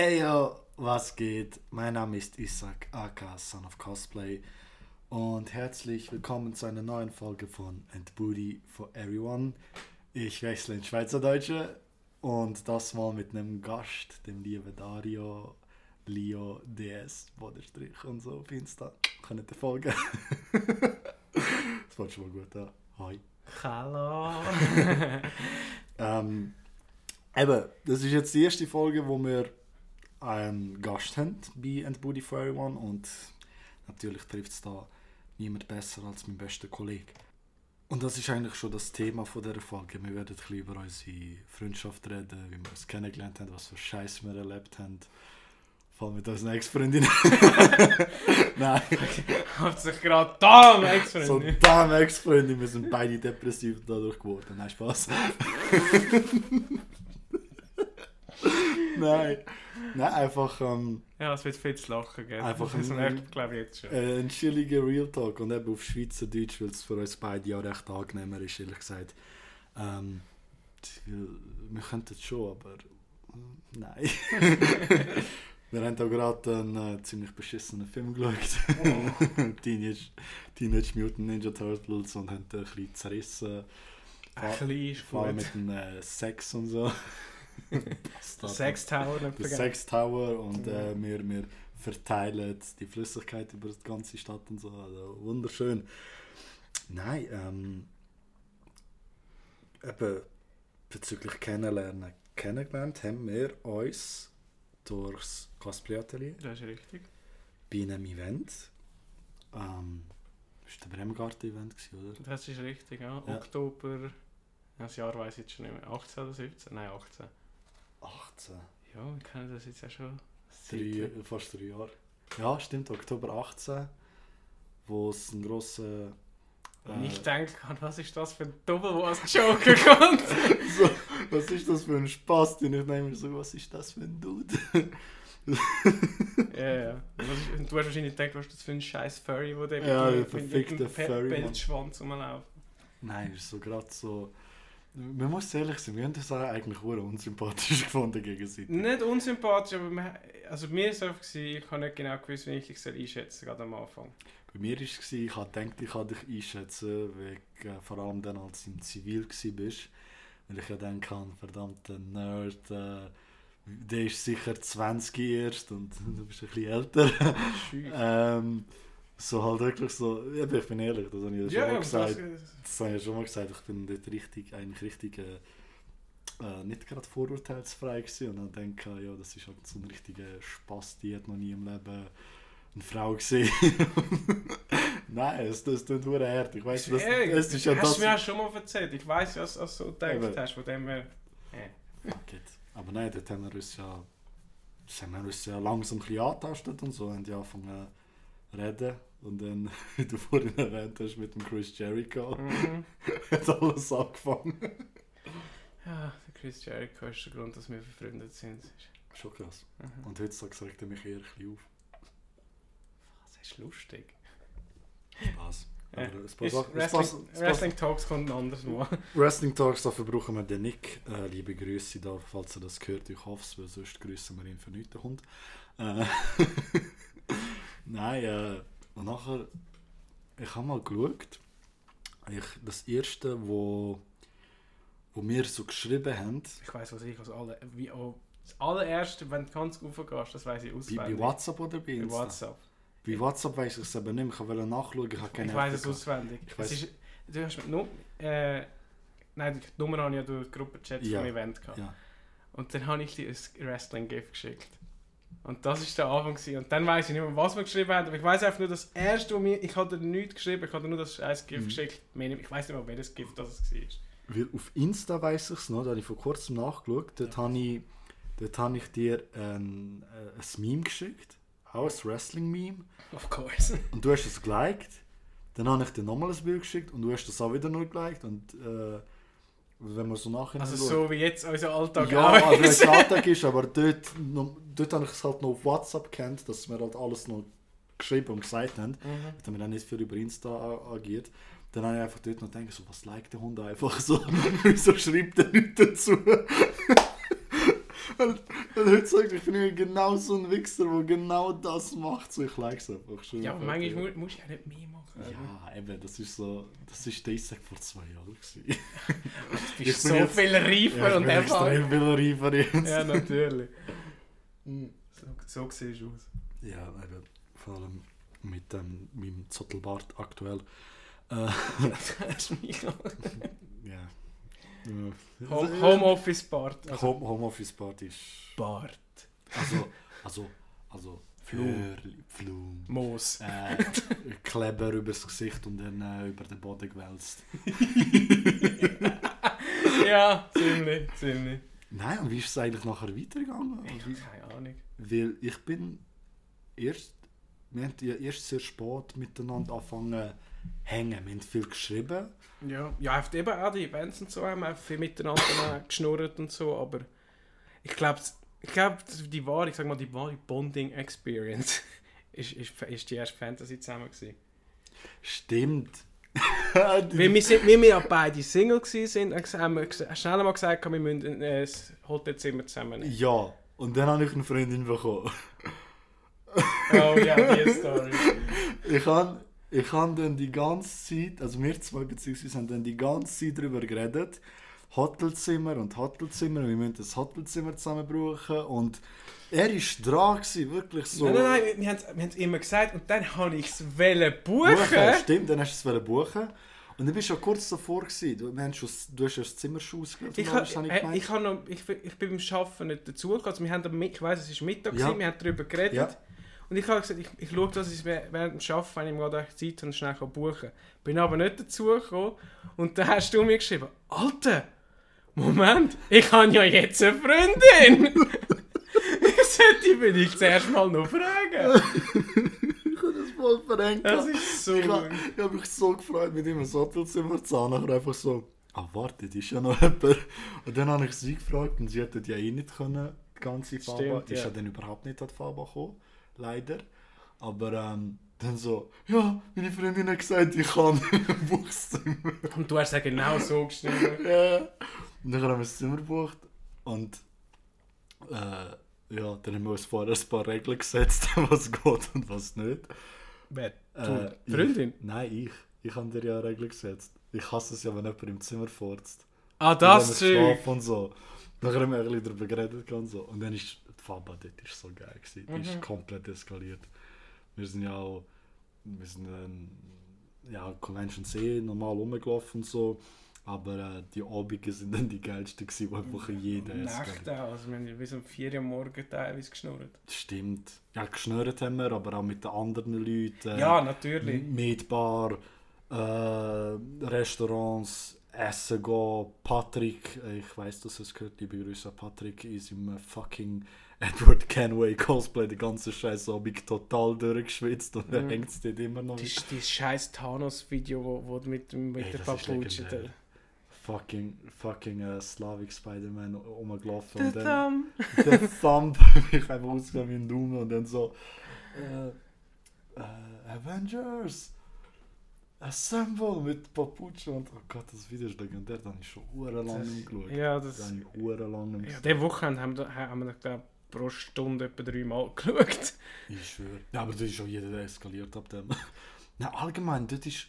Ey yo, was geht? Mein Name ist Isaac, aka Son of Cosplay und herzlich willkommen zu einer neuen Folge von And Booty for Everyone. Ich wechsle in Schweizerdeutsche und das mal mit einem Gast, dem lieben Dario Leo DS Bodenstrich und so auf Insta. Könnt ihr folgen? das war schon mal gut, ja. Hi. Hallo. Ähm, eben, das ist jetzt die erste Folge, wo wir einen Gast haben bei And Booty for Everyone und natürlich trifft es da niemand besser als mein bester Kollege. Und das ist eigentlich schon das Thema von dieser Folge. Wir werden ein bisschen über unsere Freundschaft reden, wie wir uns kennengelernt haben, was für Scheiß wir erlebt haben. Vor allem mit unseren Ex-Freundinnen. Nein, Hat sich gerade da, so Ex-Freundin. damn Ex-Freundin, wir sind beide depressiv dadurch geworden. Nein, Spaß. Nein, nein, einfach ähm, Ja, es wird viel zu lachen geben. Einfach das ein- merkt glaube ich jetzt schon. äh, ein chilliger Real Talk und eben auf Schweizerdeutsch, weil es für uns beide ja recht angenehmer ist, ehrlich gesagt. Ähm, wir könnten es schon, aber mm, nein. wir haben da gerade einen äh, ziemlich beschissenen Film geschaut. Teenage, Teenage Mutant Ninja Turtles und haben da ein bisschen zerrissen. Ein bisschen ist Vor allem gut. mit dem äh, Sex und so. Sex Tower nicht Der vergessen. Sex Tower und äh, Ja. wir, wir verteilen die Flüssigkeit über die ganze Stadt und so. Also wunderschön. Nein, ähm, eben bezüglich Kennenlernen kennengelernt haben wir uns durchs Cosplay Atelier Das ist richtig. bei einem Event. Ähm, das war der Bremgarten Event, gewesen, oder? Das ist richtig, ja. Ja. Oktober. Das Jahr weiß ich jetzt schon nicht mehr. 18 oder 17? Nein, 18. 18. Ja, wir kennen das jetzt ja schon. Drei, fast drei Jahre. Ja, stimmt, Oktober 18, wo es einen grossen. Und äh, ich denke, was ist das für ein Double, der als Joker kommt? so, was ist das für ein Spaß? Und ich nehme mir so, was ist das für ein Dude? Ja, ja. Und du hast wahrscheinlich gedacht, was ist das für ein scheiß Furry, der der Ja, mit dem- mit dem verfickte Pe- Furry, Mann. Pelzschwanz rumläuft. Nein, ist so gerade so. Man muss ehrlich sein, wir haben das auch eigentlich hure unsympathisch gefunden gegenseitig. Nicht unsympathisch, aber wir, also mir ist es einfach, gewesen, ich habe nicht genau gewusst, wie ich dich soll einschätzen gerade am Anfang. Bei mir war es, ich gedacht, ich kann dich einschätzen, wegen, äh, vor allem dann, als du im Zivil warst. Weil ich ja dann kann, verdammter Nerd, äh, der ist sicher 20 erst und du bist ein bisschen älter. Ähm, so halt wirklich so, ich bin ehrlich, das habe ich ja schon mal gesagt. das, habe ich ja schon mal gesagt, ich bin dort richtig, eigentlich richtig, äh, äh, nicht gerade vorurteilsfrei gewesen. Und dann denke ich, ja, das ist halt so ein richtiger Spaß, die hat noch nie im Leben eine Frau gesehen. Nein, es, das tut hure hart. Ich weiss, das, es ist ja hast das... du mir auch schon mal erzählt. Ich weiß, was du so gedacht hast, von dem her. It. Aber nein, dort haben wir uns ja, das haben wir uns ja langsam ein bisschen angetastet und so, haben ja angefangen reden. Und dann, wie du vorhin erwähnt hast, mit dem Chris Jericho, Mhm. hat alles angefangen. Ja, der Chris Jericho ist der Grund, dass wir befreundet sind. Schon krass. Mhm. Und heutzutage regt er mich eher ein bisschen auf. Das ist lustig. Spaß. Ja. Wrestling, passt- Wrestling Talks kommt ein anderes Mal. Wrestling Talks, dafür brauchen wir den Nick. Äh, liebe Grüße da, falls er das hört. Ich hoffe es, weil sonst grüßen wir ihn für nichts der Hund. Äh, Nein, äh, und nachher, ich habe mal geschaut, ich, das erste, wo, wo wir so geschrieben haben, Ich weiß, was ich als alle, wie auch das allererste, wenn du ganz raufgehst, das weiß ich bei, auswendig. bei WhatsApp oder bei Bei Insta? WhatsApp. Bei WhatsApp weiß ich es aber nicht. Ich wollte nachschauen, ich habe keine Ich weiß es auswendig. Ich Es weiss- ist, du hast mit Num äh, Nein, die Nummer habe ich ja durch die Gruppenchat Ja. vom Event gehabt. Ja. Und dann habe ich dir ein Wrestling-Gift geschickt. Und das war der Anfang. Gewesen. Und dann weiß ich nicht mehr, was wir geschrieben haben. Aber ich weiß einfach nur, das erste, was mir. Ich hatte nichts geschrieben, ich hatte nur das scheiß Gift Mhm. geschickt. Ich weiß nicht mehr, welches Gift das war. Weil auf Insta weiß ich es noch, da habe ich vor kurzem nachgeschaut. Dort Ja. habe ich, dort habe ich dir ein, äh, ein Meme geschickt. Auch ein Wrestling-Meme. Of course. Und du hast es geliked. Dann habe ich dir nochmal ein Bild geschickt und du hast das auch wieder nur geliked. Und äh, wenn man so nachher Also so wie jetzt unser Alltag Ja, auch also ist. es Alltag ist, aber dort, dort habe ich es halt noch auf WhatsApp kennt, dass wir halt alles noch geschrieben und gesagt haben. Mhm. Wir dann nicht viel über Insta agiert. Dann habe ich einfach dort noch gedacht, so, was liked der Hund einfach so? Wieso schreibt er nichts dazu? Und, sagt, ich bin genau so ein Wichser, der genau das macht. So, ich like es einfach schon. Ja, aber manchmal mu- musst du ja nicht mehr machen. Ja, eben, das ist so, das ist Isaac vor zwei Jahren gewesen. Du ich bist bin so jetzt- viel reifer ich und bin erfahren. extrem viel reifer jetzt. Ja, natürlich. So, so siehst du aus. Ja, eben, vor allem mit ähm, meinem Zottelbart aktuell. Äh, Das ist mich ja. Ja. Home- Homeoffice-Part. Also Home, Homeoffice Party ist. Bart. Also, also, also. Flöri, Flum. Moos. Äh, Kleber übers Gesicht und dann äh, über den Boden gewälzt. ja, ziemlich, ziemlich. Nein, und wie ist es eigentlich nachher weitergegangen? Ich habe keine Ahnung. Weil ich bin erst, wir haben ja erst sehr spät miteinander angefangen hängen. Wir haben viel geschrieben. Ja, ja einfach eben auch die Events und so haben wir viel miteinander geschnurrt und so, aber ich glaube, ich glaub, die wahre, ich sag mal, die wahre Bonding-Experience ist, ist, ist die erste Fantasy zusammen gewesen. Stimmt. Weil wir, sind, wie wir ja beide Single waren, haben wir schnell mal gesagt, wir müssen äh, das Hotelzimmer zusammen nehmen. ja, und dann habe ich eine Freundin bekommen. Oh ja, die Story. Ich habe ich hab dann die ganze Zeit, also wir zwei beziehungsweise haben dann die ganze Zeit darüber geredet, Hotelzimmer und Hotelzimmer, wir müssen das Hotelzimmer zusammen brauchen und er war dran, gewesen, wirklich so. Nein, nein, nein, wir- wir haben es immer gesagt und dann habe ich es buchen. Buchen, stimmt, dann hast du es buchen. Und dann bist du ja kurz davor gewesen. Du, wir haben schon, du hast ja das Zimmer schon ausgewählt. Ich, ha, habe äh, ich, noch, ich, ich bin beim Arbeiten nicht dazugekommen. Also wir haben ich weiss, es war Mittag, Ja. gewesen, wir haben darüber geredet. Ja. Und ich habe gesagt, ich, ich schaue, dass ich während dem Arbeiten, wenn ich mir gerade Zeit habe, schnell buchen kann. Bin aber nicht dazugekommen. Und dann hast du mir geschrieben, Alter, Moment, ich habe ja jetzt eine Freundin. ich sollte die will ich zuerst mal noch fragen. ich habe das voll verrenkt. Das ist so... Ich habe hab mich so gefreut, mit ihm ins Hotelzimmer zu haben. Nachher einfach so, ah warte, das ist ja noch jemand. Und dann habe ich sie gefragt und sie hätte ja eh nicht können, die ganze Faba. Stimmt, Ist ja. ja dann überhaupt nicht an die Faba gekommen, leider. Aber ähm, dann so, ja, meine Freundin hat gesagt, ich kann Buchzimmer. Und du hast ja genau so geschrieben. Ja. Und dann haben wir das Zimmer gebucht und äh, ja, dann haben wir uns vorher ein paar Regeln gesetzt, was geht und was nicht. Wer? Äh, Du, ich- Freundin? Nein, ich. Ich habe dir ja Regeln gesetzt. Ich hasse es ja, wenn jemand im Zimmer furzt. Ah, das Zeug. und so. Dann haben wir ein bisschen darüber geredet und so. Und dann ist Faba dort ist so geil gewesen. Die Mhm. ist komplett eskaliert. Wir sind ja auch, wir sind ähm, ja, Convention C normal rumgelaufen und so. Aber äh, die Abende sind dann die geilsten gewesen, wo einfach jeder eskaliert. Nächte auch. Also wir haben bis um 4 Uhr morgens teilweise geschnurrt. Stimmt. Ja, geschnürt haben wir, aber auch mit den anderen Leuten. Ja, natürlich. Meatbar, äh, Restaurants, Essen gehen. Patrick, äh, ich weiß, dass es gehört, liebe Grüße Patrick, ist im fucking Edward Kenway Cosplay die ganze Scheiße Abend total durchgeschwitzt und er Mhm. hängt es dort immer noch. Das, das scheiß Thanos-Video, wo, wo mit, dem- mit Ey, der Paputsche... Fucking, fucking äh, Slavic Spider-Man rumgelaufen Der und dann Thumb. der Thumb mich einfach ausgegangen wie ein Daumen und dann so äh, äh, Avengers Assemble mit Papuche und oh Gott, das Video ist legendär, da habe ich schon hure lang Das- nicht geschaut. Ja, Das das... habe ich hure lang nicht Ja, diese Woche haben, wir- haben wir, glaube pro Stunde etwa dreimal geschaut. Ich schwöre. Ja, aber das ist schon jeder eskaliert ab dem. Nein, allgemein, das ist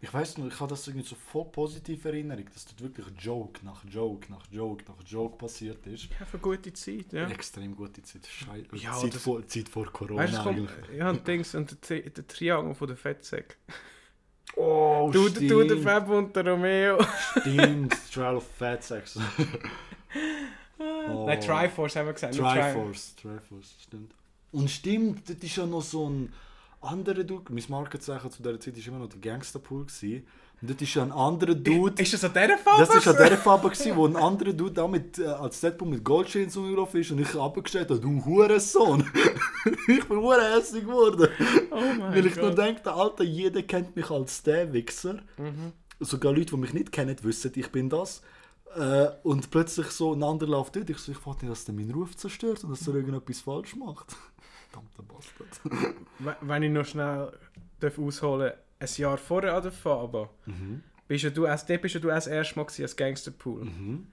ich weiß noch, ich habe das irgendwie so voll positiv Erinnerung, dass dort wirklich Joke nach Joke nach Joke nach Joke passiert ist. Ja, für gute Zeit, ja. Extrem gute Zeit. Schei Ja, Zeit, das- vor, Zeit vor Corona Weißt du, eigentlich. ja, und Dings, und der, der Triangel von der Fettsäck. Oh, Du, du, der Fab und der Romeo. Stimmt, Trial of Fat Sex. Oh. Nein, Triforce haben wir gesagt. Triforce, Triforce, stimmt. Und stimmt, das ist ja noch so ein anderer Dude. Mein Markenzeichen zu dieser Zeit war immer noch der Gangsterpool. gewesen. Und das ist ja ein anderer Dude. Ist das an dieser Farbe? Das war an dieser Farbe, gewesen, wo ein anderer Dude auch mit, äh, als Deadpool mit Goldchains umgelaufen ist und ich abgestellt habe, du Hurensohn. ich bin hurenhässig geworden. Oh mein Weil ich nur Gott. denke, Alter, jeder kennt mich als der Wichser. Mhm. Sogar Leute, die mich nicht kennen, wissen, ich bin das. Äh, und plötzlich so ein anderer läuft dort. Ich so, ich wollte nicht, dass der meinen Ruf zerstört und dass er irgendetwas falsch macht. Verdammter Bastard. We- Wenn ich noch schnell darf ausholen ein Jahr vorher an der Faba, Mhm. bist ja du, dort bist ja du erst das erste Mal als Gangsterpool. Mhm.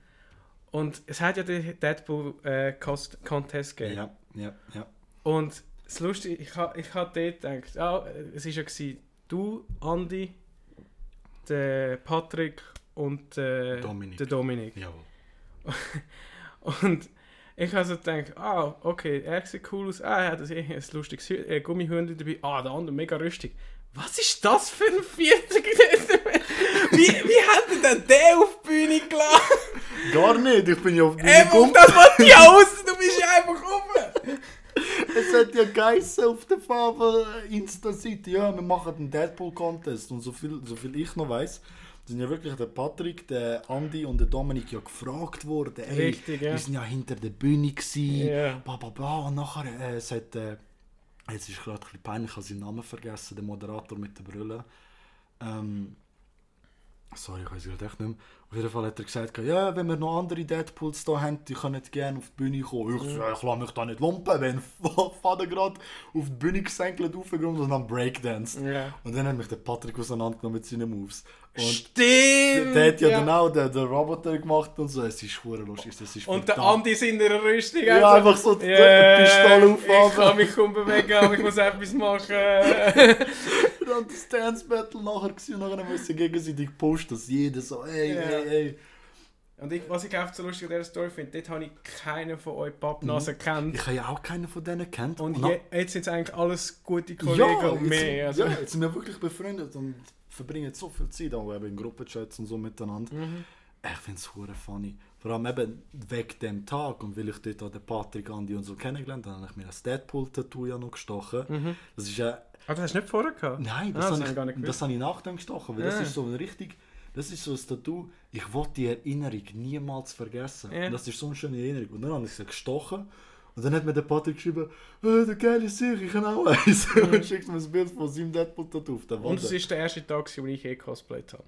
Und es hat ja den Deadpool äh, Cost Contest gegeben. Ja, ja, ja. Und das Lustige, ich habe ich ha dort gedacht, ja, es war ja gewesen, du, Andi, der Patrick und äh, Dominik. der Dominik. Jawohl. Und ich habe so gedacht, ah, okay, er sieht cool aus, ah, er hat ein, lustiges äh, Gummihündchen dabei, ah, der andere mega rüstig. Was ist das für ein Vierter? wie, wie hat er denn den auf die Bühne gelassen? Gar nicht, ich bin ja auf die auf gekommen. das wollte ich aus, du bist ja einfach oben. Es hat ja geheißen auf der Farbe Insta-Seite, ja, wir machen einen Deadpool-Contest. Und so viel, so viel ich noch weiß, sind ja wirklich der Patrick, der Andi und der Dominik ja gefragt worden. Ey, Richtig, ja. Wir sind ja hinter der Bühne gewesen, Ja. bla bla bla. Und nachher, äh, hat, äh, jetzt ist gerade ein bisschen peinlich, ich habe seinen Namen vergessen, der Moderator mit der Brille. Ähm, sorry, ich weiß es gerade echt nicht mehr. Auf jeden Fall hat er gesagt, ja, wenn wir noch andere Deadpools da haben, die können gerne auf die Bühne kommen. Ich, so, ich lasse mich da nicht lumpen, wenn Vater gerade auf die Bühne gesenkelt aufgekommen und dann Breakdance. Ja. Und dann hat mich der Patrick auseinandergenommen mit seinen Moves. Und Stimmt! der hat ja, dann auch den, den Roboter gemacht und so. Es ist schwer lustig. Ist Und der Andi ist in der Rüstung. Ja, also- einfach so die Ja, Pistole Ich kann aufhaben. mich kaum bewegen, aber ich muss etwas machen. Und das Dance Battle nachher gewesen, und nachher müssen gegenseitig posten, dass jeder so, ey, Ja. ey, ey. Und ich, was ich einfach so lustig an dieser Story finde, dort habe ich keinen von euch Pappnasen gekannt. Ich habe ja auch keinen von denen kennt. Und je, jetzt sind es eigentlich alles gute Kollegen ja, und jetzt, mehr. Also. ja, jetzt sind wir wirklich befreundet und verbringen so viel Zeit auch eben in Gruppenchats und so miteinander. Mhm. Ich finde es hure funny. Vor allem eben wegen dem Tag und weil ich dort auch den Patrick, Andi und so kennengelernt habe, habe ich mir das Deadpool-Tattoo ja noch gestochen. Mhm. Das ist ja... Ah, das hast du nicht vorher gehabt? Nein, Ah, das, das habe ich gar nicht das habe ich nach dem gestochen, weil Ja. das ist so ein richtig... Das ist so ein Tattoo, ich wollte die Erinnerung niemals vergessen. Ja. Und das ist so eine schöne Erinnerung. Und dann habe ich sie gestochen und dann hat mir der Patrick geschrieben, äh, der geile Sicht, ich kann auch eins. und schickt mir ein Bild von seinem Deadpool-Tattoo auf der Wand. Und es war der erste Tag, wo ich eh cosplayt habe.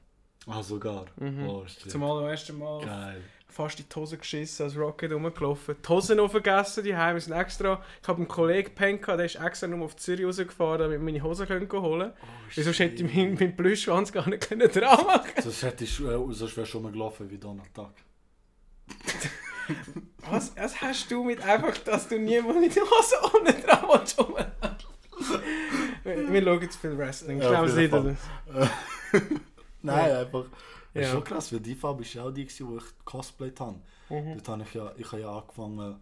Ah, sogar. Mhm. Oh. Zum allerersten Mal Geil. fast in die Hose geschissen, als Rocket rumgelaufen. Die Hosen noch vergessen, die Heim. Wir sind extra... Ich habe einen Kollegen gepennt, der ist extra nur auf Zürich rausgefahren, damit wir meine Hosen können holen Oh, Wieso sonst hätte ich meinen, meinen Plüschschwanz gar nicht können dran machen Sonst, hätte ich, äh, sonst wäre schon mal gelaufen wie Donald Duck. Was, was hast du mit einfach, dass du niemand mit der Hose ohne dran willst? Wir wir schauen zu viel Wrestling. Ich Ja, glaube, nicht. Fall. Nein, einfach. Das ist Ja. schon krass, weil die Farbe ist ja auch die, gewesen, wo ich cosplayt habe. Mhm. Dort habe ich ja, ich habe ja angefangen,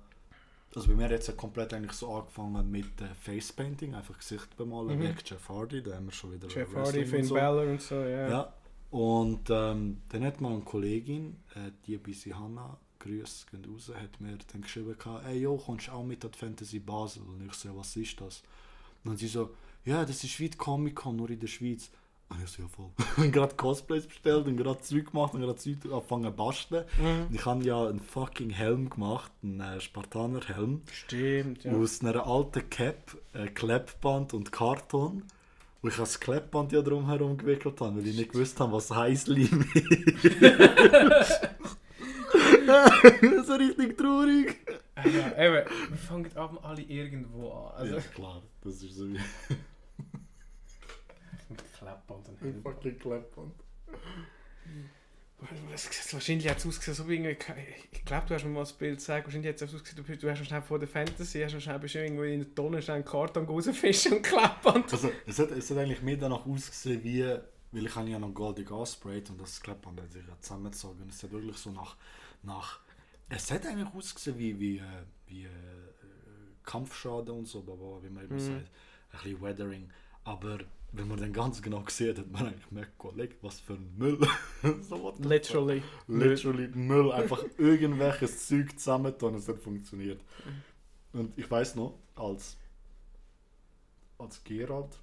also bei mir jetzt ja komplett eigentlich so angefangen mit äh, Facepainting, einfach Gesicht bemalen, Mhm. wie Jeff Hardy, da haben wir schon wieder Jeff Wrestling Hardy, und Finn so. Balor und so, ja. Ja. Und ähm, dann hat mal eine Kollegin, äh, die Bisi Hanna, Grüße gehen raus, hat mir dann geschrieben, gehabt, ey jo, kommst du auch mit an die Fantasy Basel? Und ich so, was ist das? Und dann sie so, ja, das ist wie Comic-Con, nur in der Schweiz. Und ich so, ja voll. Und gerade Cosplays bestellt und gerade Zeug gemacht und gerade Zeug angefangen zu basteln. Mhm. Und ich habe ja einen fucking Helm gemacht, einen äh, Spartaner-Helm, Stimmt, ja. aus einer alten Cap, äh, Kleppband und Karton. Wo ich das Kleppband ja drumherum gewickelt habe, weil ich nicht gewusst habe, was Heißleim ist. so richtig traurig. Ja. Eben, wir fangen aber alle irgendwo an. Also, ja, klar, das ist so wie mit Klappband und Helm. fucking Kleppband. Wahrscheinlich hat es ausgesehen, so wie irgendwie- ich glaube, du hast mir mal das Bild gezeigt, wahrscheinlich hat es ausgesehen, du, du hast noch schnell vor der Fantasy, hast noch schnell bist irgendwo in der Tonne schnell einen Karton rausfischen und Klappband. Also, es hat, es hat eigentlich mehr danach ausgesehen, wie, weil ich habe ja noch goldig angesprayt und das Kleppband hat sich ja zusammengezogen. Es hat wirklich so nach, nach es hat eigentlich ausgesehen wie, wie, äh, wie äh, Kampfschaden und so, wie man eben Mhm. sagt, ein bisschen Weathering. Aber wenn man dann ganz genau sieht, hat man eigentlich gemerkt, Kollege, was für ein Müll. so? Literally. Literally Müll, einfach irgendwelches Zeug zusammentun, es hat funktioniert. Und ich weiß noch, als, als Geralt,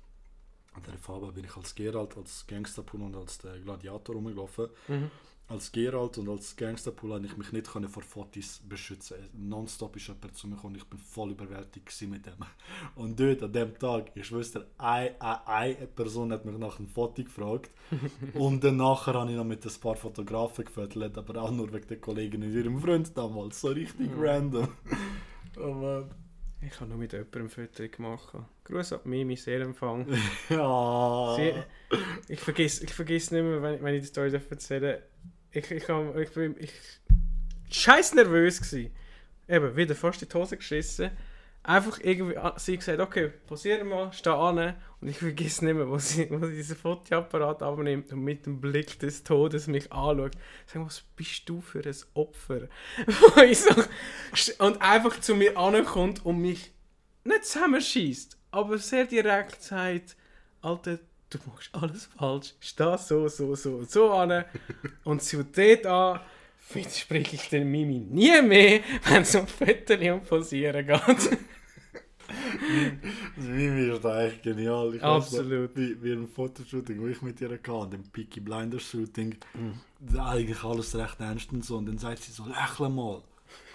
an der Farbe bin ich als Geralt, als Gangsterpool und als der Gladiator rumgelaufen. Mhm. Als Geralt und als Gangsterpool konnte ich mich nicht können vor Fotos beschützen. Nonstop ist jemand zu mir gekommen und ich bin voll überwältigt mit dem. Und dort, an dem Tag, ich wusste, eine, eine, eine Person hat mich nach einem Foto gefragt. und dann nachher habe ich noch mit ein paar Fotografen gefüttert, aber auch nur wegen der Kollegin und ihrem Freund damals. So richtig Mhm. random. oh Mann. Ich habe nur mit jemandem Foto gemacht. Gruß an Mimi, sehr empfang. Ja. Sie, ich vergiss, ich vergiss nicht mehr, wenn, wenn ich die Story darf erzählen Ich, ich, ich, bin, ich scheiß nervös gewesen. Eben, wieder fast in die Hose geschissen. Einfach irgendwie, ah, sie gesagt, okay, posieren mal, steh an. Und ich vergesse nicht mehr, wo sie, wo sie diesen Fotoapparat abnimmt und mit dem Blick des Todes mich anschaut. Ich sage, was bist du für ein Opfer? und einfach zu mir ankommt und mich nicht zusammenschießt, aber sehr direkt sagt, Alter, du machst alles falsch, steh so, so, so und so an. und sie dort an, widerspreche ich den Mimi nie mehr, wenn es um Fotos und Posieren geht. Das Mimi ist da echt genial. Ich Absolut. Weiss, wie, wie ein Fotoshooting, wo ich mit ihr hatte, dem Peaky Blinders Shooting, mhm. eigentlich alles recht ernst und so. Und dann sagt sie so, lächle mal.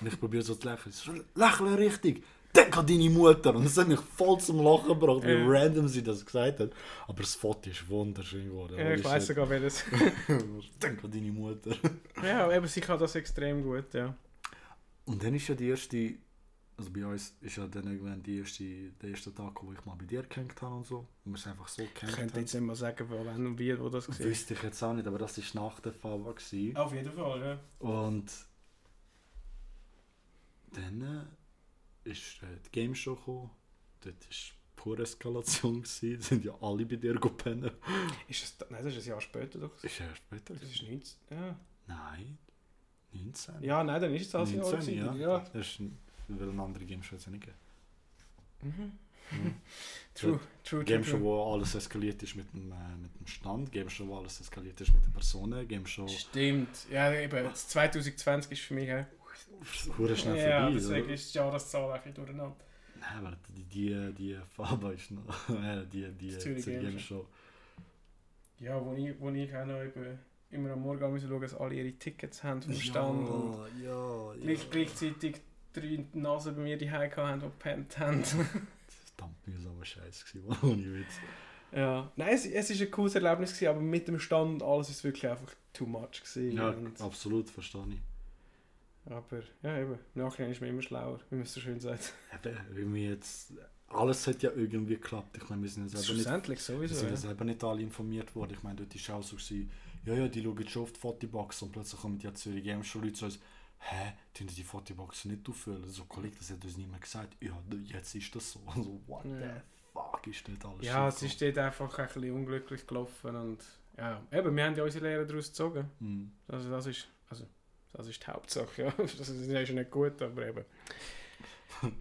Und ich probiere so zu lächeln. Sie so, lächle richtig. Denk an deine Mutter. Und das hat mich voll zum Lachen gebracht, wie random sie das gesagt hat. Aber das Foto ist wunderschön geworden. Ja, ich weiß sogar welches. Denk an deine Mutter. ja, eben, sie kann das extrem gut, ja. Und dann ist ja die erste, also bei uns ist ja dann irgendwann die erste, der erste Tag, wo ich mal bei dir gehängt habe und so. Und wir sind einfach so Ich gehängt könnte jetzt nicht mal sagen, wann und wie, wo das war. Wüsste ich jetzt auch nicht, aber das war nach der Fava. Auf jeden Fall, ja. Und dann äh, ist äh, die Game Show gekommen. Dort war pure Eskalation. Gewesen. sind ja alle bei dir gepennen. Ist das, nein, das ist ein Jahr später doch. Ist erst später. Das ist 19. Ja. Nein, 19. ja, nein, dann ist es Jahr. 19, gewesen. ja. ja. Das ist, ein- weil eine andere Game Show ja nicht gegeben. Mhm. True, true, true. Game Show, wo alles eskaliert ist mit dem, äh, mit dem Stand. Game Show, wo alles eskaliert ist mit den Personen. Game Show, Stimmt. Ja, eben, das 2020 ist für mich auch. Hure schnell Ja, vorbei. deswegen oder? ist die Jahreszahl ein bisschen durcheinander. Nein, aber die, die, die Farbe ist noch. äh, die, die, Das Zürich Show. Ja, wo ich, wo ich auch noch eben immer am Morgen müssen schauen, dass alle ihre Tickets haben vom Stand. und ja, ja. gleich, gleichzeitig drei Nasen bei mir die haben, die gepennt haben. Verdammt mühsamer Scheiß gewesen, ohne Witz. ja. Nein, es, es ist ein cooles Erlebnis, gewesen, aber mit dem Stand und alles ist wirklich einfach too much. Gewesen. Ja, und, absolut, verstehe ich. Aber ja, eben, im Nachhinein ist man immer schlauer, wie man es so schön sagt. Eben, weil wir jetzt, alles hat ja irgendwie geklappt. Ich meine, wir sind selber nicht, Schlussendlich wir sowieso. sind ja selber nicht alle informiert worden. Ich meine, dort war auch so, gewesen, ja, ja, die schauen schon auf die Fotobox und plötzlich kommen die Zürich Games Show Leute zu uns, hä, tun die Fotobox nicht auffüllen? So, Kollege, das hat uns niemand gesagt. Ja, jetzt ist das so. Also, what Ja. the fuck ist dort alles Ja, es ist dort einfach ein bisschen unglücklich gelaufen und ja, eben, wir haben ja unsere Lehre daraus gezogen. gekommen? Also das ist, also, das ist die Hauptsache, ja. Das ist ja schon nicht gut, aber eben.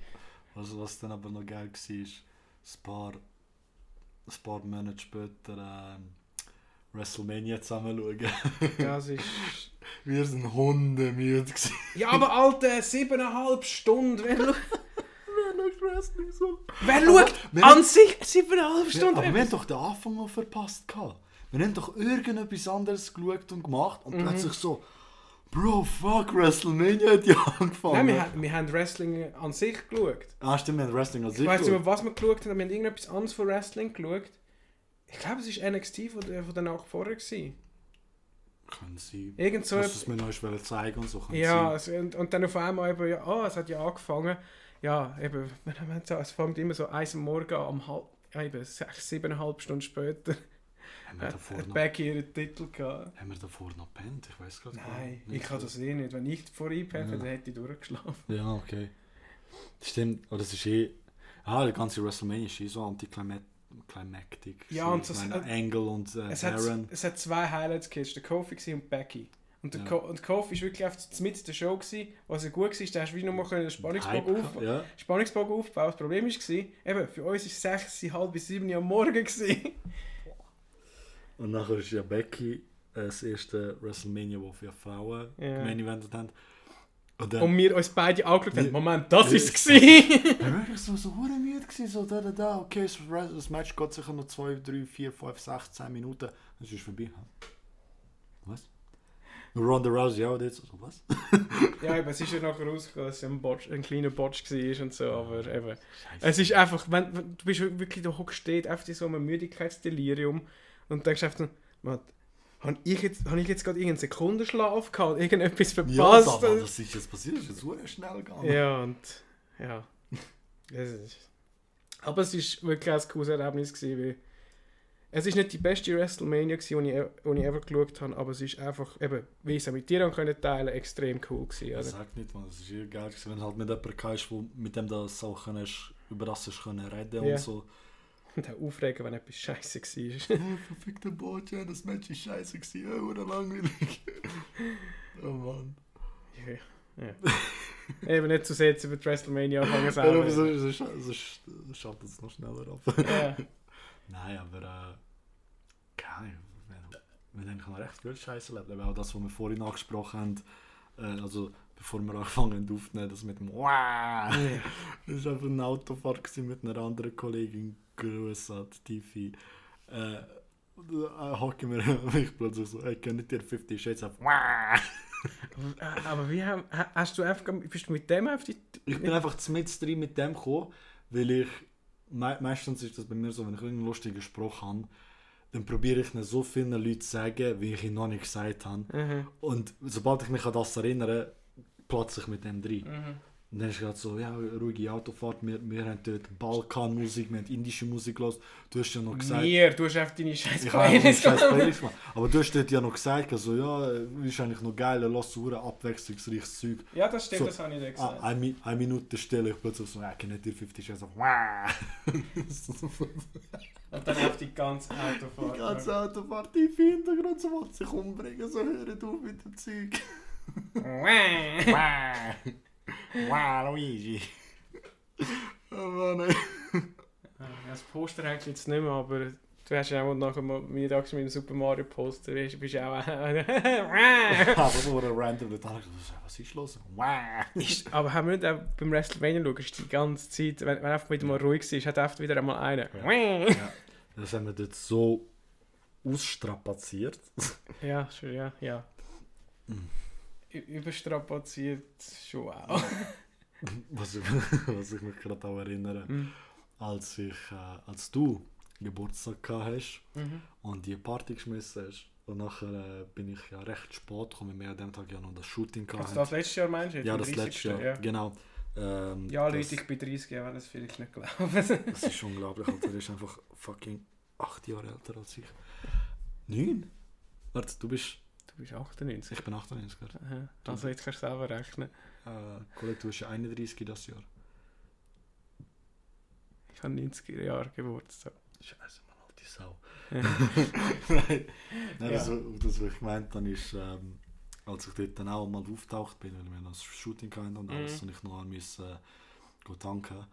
Also, was dann aber noch geil war, ist, ein paar, ein paar Monate später ähm, WrestleMania zusammen schauen. Das ist... Wir sind hundemüde gewesen. Ja, aber Alter, siebeneinhalb Stunden. Wer, schaut- Wrestling so? wer Aber schaut wir an sich siebeneinhalb Ja, Stunden? aber wir haben doch den Anfang noch verpasst. Gehabt. Wir haben doch irgendetwas anderes geschaut und gemacht und Mhm. plötzlich so, Bro, fuck, WrestleMania hat ja angefangen. Nein, wir, haben- wir haben Wrestling an sich geschaut. ah, stimmt, wir haben Wrestling als Ich weiß nicht mehr, was wir geschaut haben, aber wir haben irgendetwas anderes von Wrestling geschaut. Ich glaube, es war NXT von der, von der Nacht vorher. Gewesen. Können sie. Irgend so Dass es mir noch zeigen und so. Können Ja, es, und, und dann auf einmal eben, ja, ah, es hat ja angefangen. Ja, eben, wir haben so, es fängt immer so eins am Morgen an, um halb, ja, eben sechs, siebeneinhalb Stunden später davor hat Becky ihren Titel gehabt. haben wir davor noch pennt? Ich weiß gerade Nein, nicht. ich kann das eh nicht. Wenn ich vor eingepennt hätte, Ja. dann hätte ich durchgeschlafen. Ja, okay. Stimmt, aber das ist eh. Ah, die ganze WrestleMania ist eh so anticlimactic. Ja, und das- ich meine, Angle und äh, Es hat, Aaron. es hat zwei Highlights gegeben, war der Kofi und Becky. Und der Ja. Und Kofi war wirklich einfach mit der Show, gewesen, was er gut war. Da hast du wie noch mal können den Spannungsbogen, auf, Ja. Spannungsbogen aufbauen. Das Problem war, eben, für uns war es 6, halb bis 7 Uhr am Morgen. Gewesen. Und nachher ist ja Becky äh, das erste WrestleMania, wo für Frauen Ja. Main Eventet haben. Und dann Und wir uns beide angeschaut haben. Wir- Moment, das wir- ist es. gewesen. dann war ich so, so müde gewesen, so da, da, da, okay, das, Match geht sicher noch 2, 3, 4, 5, 6, 10 Minuten. Das ist vorbei. Hä? Was? Ronda Rousey auch jetzt. So, was? ja, eben, es ist ja nachher rausgekommen, dass es ein, Botch, ein kleiner Botch war und so, aber eben. Scheiße. Es ist einfach, wenn, wenn du bist wirklich da hoch steht, einfach in so einem Müdigkeitsdelirium und denkst einfach, man, habe ich jetzt, hab ich jetzt gerade irgendeinen Sekundenschlaf gehabt, irgendetwas ja, verpasst? aber was ist jetzt passiert? Das ist super schnell gegangen. Ja, und ja. Ist, aber es ist wirklich ein cooles Erlebnis gewesen, weil Es ist nicht die beste WrestleMania, gewesen, die ich, e- die ich ever geschaut habe, aber es ist einfach, eben, wie ich es mit dir können teilen, extrem cool gewesen. Ich Oder? sag nicht, man, es ist geil, gewesen, wenn du halt mit jemandem kannst, wo mit dem du so kannst, über das können reden Ja. und so. Und auch aufregen, wenn etwas scheiße war. Hey, verfickter Boja, das Match ist scheiße oh, oder langweilig. oh Mann. ja. ja. Eben nicht zu sehr jetzt über die WrestleMania anfangen selber. aber so, so, so, schaltet es noch schneller ab. Ja. Nein, aber äh, keine Ahnung, wir- haben recht viel Scheiße erlebt. Aber auch das, was wir vorhin angesprochen haben, äh, also bevor wir angefangen haben aufzunehmen, das mit dem Wah! Ja. Das war einfach eine Autofahrt mit einer anderen Kollegin, Die Tifi. Äh, äh, hocken wir mich plötzlich so, hey, kennt ihr 50 Shades of! Aber, wie haben, ha- hast du einfach, bist du mit dem auf die... Ich bin einfach mit drin mit dem gekommen, weil ich, me meistens ist das bei mir so, wenn ich einen lustigen Spruch habe, dann probiere ich so vielen Leuten zu sagen, wie ich ihn noch nicht gesagt habe. Mhm. Und sobald ich mich an das erinnere, platze ich mit dem drin. Mhm. Und dann ist gerade so, ja, ruhige Autofahrt, wir, wir haben dort Balkanmusik, wir haben indische Musik los. Du hast ja noch gesagt... Mir, du hast einfach deine scheiß Ich Playlist gemacht. Aber du hast dort ja noch gesagt, also, ja, ist eigentlich noch geil, lass so abwechslungsreiches Zeug. Ja, das stimmt, So. das habe ich dir Ah, gesagt. eine, eine Minute stelle ich plötzlich so, ja, kennt ihr 50 Shades of Und dann auf die ganze Autofahrt. Die ganze Autofahrt im Hintergrund, so will sich umbringen, so hören auf mit dem Zeug. Wow. Luigi. oh Mann, ey. Das Poster hängt jetzt nicht mehr, aber du hast ja auch nachher mal meine Tags mit dem Super Mario Poster, bist bist ja auch... Aber nur ein random, ich, was ist los? Ist, aber haben wir nicht auch beim WrestleMania schauen, ist die ganze Zeit, wenn, wenn einfach wieder mal ruhig ist, hat einfach wieder einmal einen. Ja. Das haben wir dort so ausstrapaziert. Ja, schon, ja, ja. Mhm. Überstrapaziert schon auch. Was, ich- was ich mich gerade auch erinnere, Mhm. als, ich, äh, als du Geburtstag gehabt hast Mhm. und die Party geschmissen hast. Und nachher äh, bin ich ja recht spät gekommen, wir an dem Tag ja noch das Shooting gehabt. Also das letztes Jahr meinst du? ja, das 30. letzte Jahr, Ja, genau. Ähm, ja das, Leute, ich bin 30, ja, wenn das vielleicht nicht glauben. Das ist unglaublich, Alter. Er ist einfach fucking 8 Jahre älter als ich. 9? Warte, du bist... Du bist 98. Ich bin 98, gell? Aha. Also jetzt kannst du selber rechnen. Äh, Kollege, du bist ja 31 das Jahr. Ich habe 90er Jahre Geburtstag. Scheiße, Mann, alte Sau. Nein, Nein Ja. das, das, was ich gemeint dann ist, ähm, als ich dort dann auch mal auftaucht bin, weil wir das Shooting hatten und alles, Mhm. und ich noch an müssen, äh, tanken,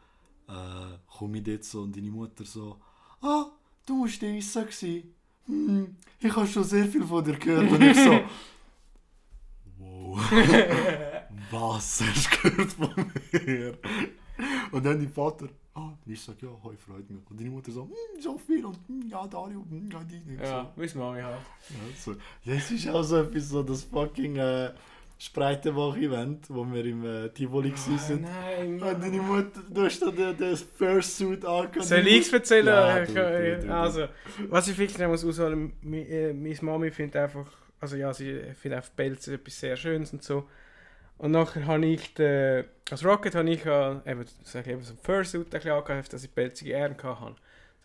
äh, komme ich dort so und deine Mutter so, ah, du musst der Issa gewesen. Hm, ich habe schon sehr viel von dir gehört. Und ich so, wow, was hast du gehört von mir? Und dann dein Vater, ah, ich sage, ja, heu, freut mich. Und deine Mutter so, hm, so viel und hm, ja, Dario, hm, ja, die nicht. ja, wie es Mami halt. So. Ja, so. ja, es ist auch so etwas, so das fucking äh, Spreitenbach-Event, wo wir im äh, Tivoli Oh, waren. nein, Und deine Mutter, du hast da den, den Fursuit angehabt. Soll ich es erzählen? Ja, Ich- du, du, du, du. also, was ich wirklich muss ausholen, äh, meine Mami findet einfach, also ja, sie findet einfach Pelze etwas sehr Schönes und so. Und nachher habe ich, den, als Rocket habe ich äh, eben, sag ich, eben so ein Fursuit ein bisschen angehabt, dass ich pelzige Ehren hatte.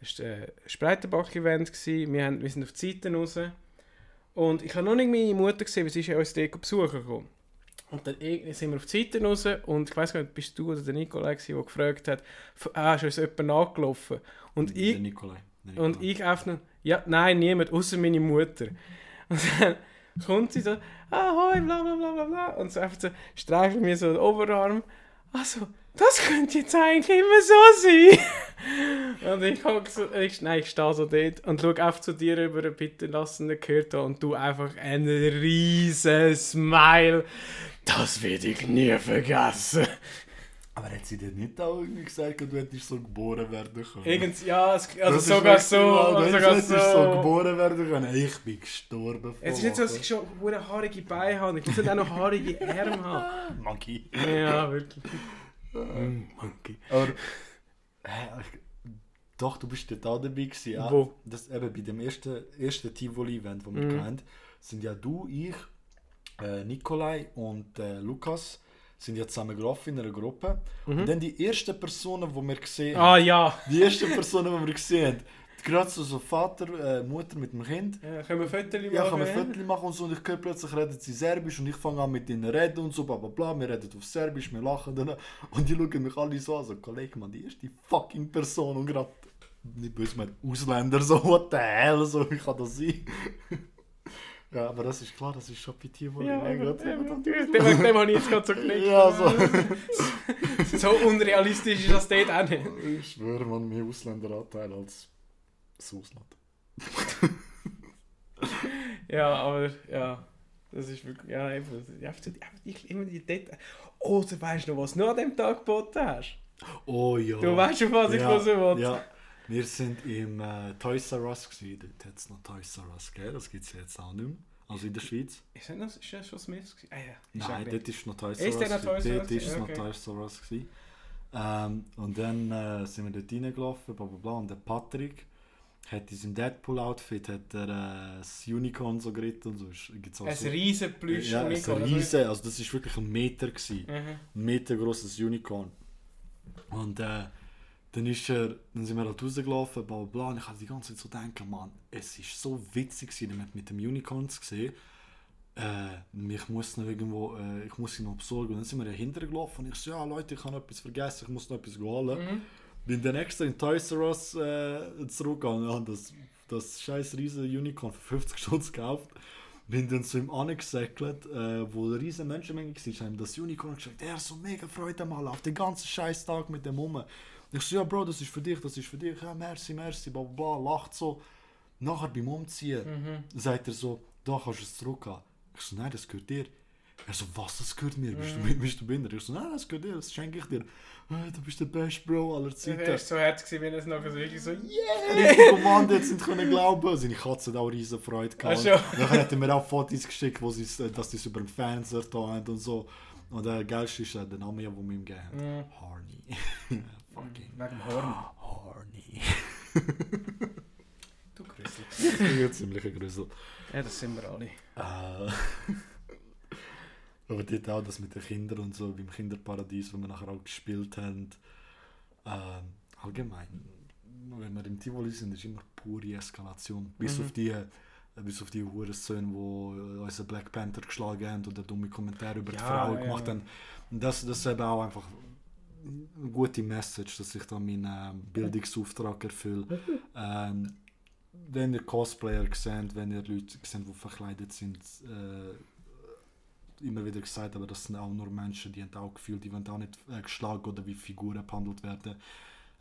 Das war ein Spreitenbach-Event, gewesen. wir, haben, wir sind auf die Seiten raus. Und ich habe noch nicht meine Mutter gesehen, weil sie ist ja uns dort besuchen gekommen. Und dann sind wir auf die Seiten raus und ich weiß gar nicht, bist du oder der Nikolai gewesen, der gefragt hat, f- ah, ist uns jemand nachgelaufen? Und Der ich, Nikolai. Der Nikolai. und ich nur, ja, nein, niemand, außer meine Mutter. Und dann kommt sie so, ah, hoi, bla bla bla bla bla. Und so einfach so, streichelt mir so den Oberarm. Also, das könnte jetzt eigentlich immer so sein. und ich guck so, ich, nein, ich stehe so dort und schaue einfach zu dir über, bitte lass ihn nicht gehört haben. Und du einfach ein riesen Smile. Das werde ich nie vergessen. Aber hat sie dir nicht auch irgendwie gesagt, du hättest so geboren werden können? Irgend, ja, es, also Das sogar so, also du hättest so so. geboren werden können. Ich bin gestorben. Es ist nicht so, dass ich schon haarige Beine habe. Ich muss nicht auch noch haarige Arme haben. Monkey. Ja, wirklich. Monkey. Aber, hä, ich- doch, du bist dort auch dabei gewesen. Ja. Wo? Das, eben bei dem ersten, ersten Tivoli-Event, das wir Mhm. hatten, sind ja du, ich, äh, Nikolai und äh, Lukas sind ja zusammen gelaufen in einer Gruppe. Und dann die ersten Personen, die wir gesehen haben, Ah ja. die ersten Personen, die wir gesehen haben, gerade so, so Vater, äh, Mutter mit dem Kind. Ja, können wir Fotos machen? Ja, kann man Fotos machen und so. Und ich höre plötzlich reden sie Serbisch und ich fange an mit ihnen reden und so, bla bla bla. Wir reden auf Serbisch, wir lachen dann. Und die schauen mich alle so an, so, Kollege, man, die ist die fucking Person und gerade nicht böse, man Ausländer, so, what the hell, so, wie kann das sein? ja, aber das ist klar, das ist schon bei dir, wo Ja, ich gerade- dem, dem, dem, habe ich jetzt gerade so genickt. Ja, so. so unrealistisch ist das dort auch nicht. Ich schwöre, man, mehr Ausländeranteil als das Ausland. Ja, aber ja, das ist wirklich, ja, eben, einfach, einfach die, immer die Details. Weißt du noch, was du noch an dem Tag geboten hast? Oh ja. Du weißt schon, was ich ja, so will. Ja, wir sind im äh, Toys R Us gewesen. Dort hat es noch Toys R Us gegeben. Das gibt es jetzt auch nicht mehr. Also in der Schweiz. Ist das, noch, ist das schon? Ah ja, Nein, dort ist noch Toys Ist R Us. Dort ist es noch. Toys R Us. gewesen. Ähm, und dann äh, sind wir dort reingelaufen, bla bla bla. Und der Patrick hat in seinem Deadpool-Outfit hat er, äh, das Unicorn so geritten und so. Ist- Gibt's auch Ein so riesen Plüsch ja, ein Unicorn, oder? riesen, also das ist wirklich ein Meter gewesen Mhm. ein Meter grosses Unicorn. Und äh, dann, ist er, dann sind wir halt rausgelaufen, bla bla bla. Und ich hatte die ganze Zeit so denken, Mann, es ist so witzig gewesen, mit, mit dem Unicorn zu sehen. Äh, ich muss noch irgendwo, äh, ich muss ihn noch besorgen. Und dann sind wir dahinter gelaufen und ich so, ja Leute, ich habe noch etwas vergessen, ich muss noch etwas holen. Mhm. Bin dann extra in Toys R Us äh, zurückgegangen und das, das scheiß riesen Unicorn für 50 Stutz gekauft. Bin dann zu ihm angesäckelt, äh, wo eine riesen Menschenmenge war, haben das Unicorn gesagt, er hat so mega Freude mal auf den ganzen scheiß Tag mit dem Mumme. Ich so, ja Bro, das ist für dich, das ist für dich, ja merci, merci, bla bla bla, lacht so. Nachher beim Umziehen Mhm. sagt er so, da kannst du es zurückgeben. Ich so, nein, das gehört dir. Er so, was, das gehört mir? Mhm. Bist, du, bist du behindert? Ich so, nein, das gehört dir, das schenke ich dir. Äh, du bist der beste Bro aller Er Zeiten. war so hart, gewesen, wenn er es nachher so wirklich so, Richtig Kommando jetzt nicht können glauben. Seine Katze hat auch riesen Freude gehabt. Ach so. Dann hat er mir auch Fotos geschickt, wo sie, äh, dass sie es über den Fernseher da haben und so. Und der geilste ist äh, der Name, den wir ihm gegeben haben. Mhm. Harney. Fucking wegen dem Horn. Harney. Du Grüssel. ja, ziemlicher Grüssel. Ja, das sind wir alle. Äh, aber dort auch das mit den Kindern und so, beim Kinderparadies, wo wir nachher auch gespielt haben. Ähm, allgemein, wenn wir im Tivoli sind, ist immer pure Eskalation. Bis Mhm. auf die, äh, bis auf die Hurensohn, die unseren Black Panther geschlagen haben oder dumme Kommentare über die Ja, Frau ja, gemacht haben. Das, das ist eben auch einfach eine gute Message, dass ich da meinen ähm, Bildungsauftrag erfülle. ähm, wenn ihr Cosplayer seht, wenn ihr Leute seht, die verkleidet sind, äh, immer wieder gesagt, aber das sind auch nur Menschen, die haben auch Gefühl, die wollen auch nicht äh, geschlagen oder wie Figuren behandelt werden.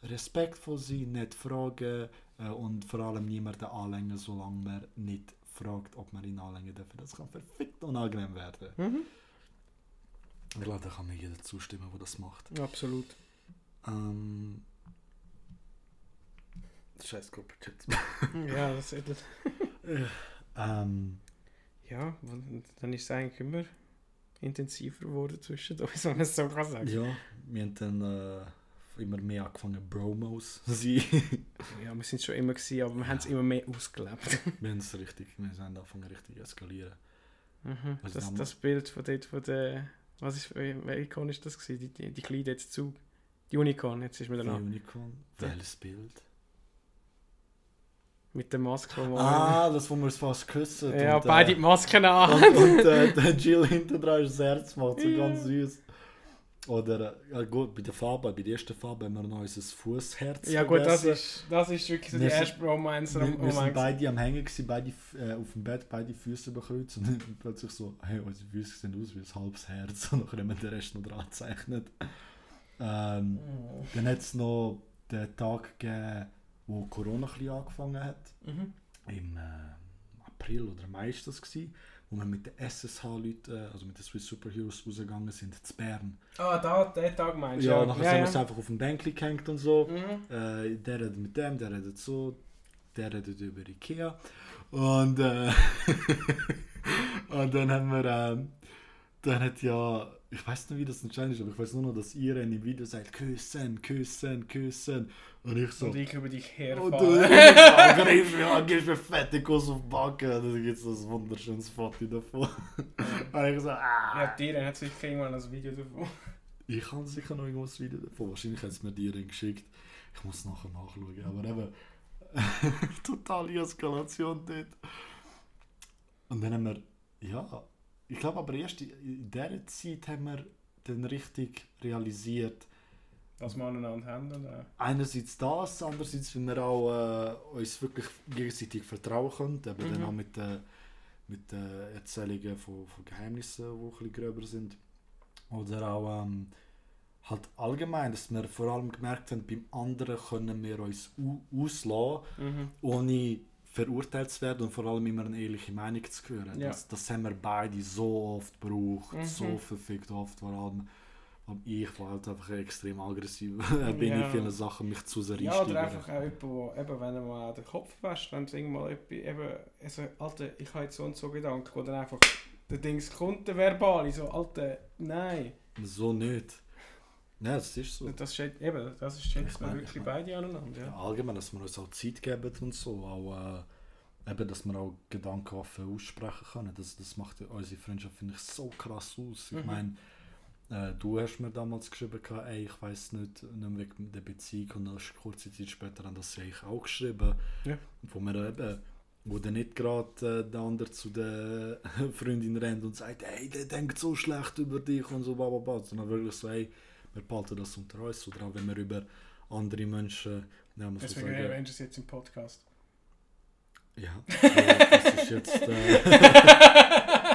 Respektvoll sein, nicht fragen äh, und vor allem niemanden anlängen, solange man nicht fragt, ob man ihn anlängen darf. Das kann verfickt unangenehm werden. Mhm. Ich glaube, da kann mir jeder zustimmen, der das macht. Absolut. Ähm, Scheiß Gruppenchat. ja, das ist ähm, Ja, dann ist es eigentlich immer intensiver geworden zwischen uns, wenn man es so kann sagen. ja, wir haben dann äh, immer mehr angefangen, Bromos zu sein. Ja, wir sind schon immer gewesen, aber wir haben es immer mehr ausgelebt. wir haben es richtig, wir haben angefangen richtig zu eskalieren. Mhm. Was Das, das Bild von dort, von der, was ist, welche Ikon ist das gewesen? Die, die, die Kleine jetzt zu. Die Unicorn, jetzt ist mir der Die Name. Unicorn. Welches Bild? Mit der Maske, die wir Ah, das, wo wir es fast küssen. Ja, und, beide äh, die Masken an. Und, und äh, der Jill hinten dran ist das Herz macht, so ganz süß. Oder, äh, ja gut, bei der Farbe, bei der ersten Farbe haben wir noch unser Fußherz Ja gut, das ist, das ist wirklich so die Wir sind- erste Romance Wir, wir sind Moment. beide am Hängen, gewesen, beide äh, auf dem Bett, beide Füße überkreuzt und dann plötzlich so, hey, unsere Füße sehen aus wie ein halbes Herz und dann haben wir den Rest noch dran gezeichnet. Ähm, dann hat es noch den Tag gegeben, wo Corona ein angefangen hat. Mhm. Im äh, April oder Mai war das, gewesen, wo wir mit den SSH-Leuten, äh, also mit den Swiss Superheroes rausgegangen sind, zu Bern. Ah, da, den Tag meinst du? Ja, nachher ja, sind wir ja. uns einfach auf dem Bänkli gehängt und so. Mhm. Äh, der redet mit dem, der redet so, der redet über Ikea. Und, äh, und dann haben wir, ähm, dann hat ja, ich weiß nicht, wie das entscheidend ist, aber ich weiß nur noch, dass Irene im Video sagt, küssen, küssen, küssen. Und ich so, Und ich über dich und herfahren. du greifst mich an, gibst mir fette Kuss auf die Backe. Und dann gibt es ein wunderschönes Foto davon. und ich so, ah. Ja, dir hat sicher irgendwann ein Video davon. Ich habe sicher noch irgendwas Video davon. Wahrscheinlich hat es mir Ring geschickt. Ich muss nachher nachschauen. Aber eben, Totale Eskalation dort. Und dann haben wir, ja, ich glaube aber erst in dieser Zeit haben wir dann richtig realisiert, Was wir aneinander haben. Oder? einerseits das, andererseits, wenn wir auch äh, uns wirklich gegenseitig vertrauen können, eben dann Mhm. auch mit den mit den Erzählungen von, von Geheimnissen, die ein bisschen gröber sind. Oder auch ähm, halt allgemein, dass wir vor allem gemerkt haben, beim anderen können wir uns au- auslassen, Mhm. ohne verurteilt zu werden und vor allem immer eine ehrliche Meinung zu hören. Ja. Das, das haben wir beide so oft gebraucht, Mhm. so verfickt oft, vor allem und ich war halt einfach extrem aggressiv, bin Ja. in vielen Sachen mich zu sehr Ja, oder einfach auch jemand, wo, eben, wenn er mal den Kopf wäscht, wenn es irgendwann etwas, eben, also, Alter, ich habe jetzt so und so Gedanken, wo dann einfach der Dings kommt, der Verbale, so, Alter, nein. So nicht. Ja, das ist so. Das steht, eben, das schätzt Ich man mein, wirklich ich mein- beide aneinander, Ja, allgemein, dass wir uns auch Zeit geben und so. Auch, äh, eben, dass wir auch Gedanken offen aussprechen können. Das, das macht unsere Freundschaft, finde ich, so krass aus. Ich Mhm. meine, äh, du hast mir damals geschrieben, ey, ich weiß nicht, nicht mehr wegen der Beziehung. Und dann ist kurze Zeit später haben das ja ich auch geschrieben. Ja. Wo wir eben, wo dann nicht gerade äh, der andere zu der Freundin rennt und sagt, ey, der denkt so schlecht über dich und so, bla bla bla. Sondern wirklich so, ey, wir behalten das unter uns. Oder auch wenn wir über andere Menschen, ja, muss Deswegen sagen, erwähnst du es jetzt im Podcast. ja, das ist jetzt äh,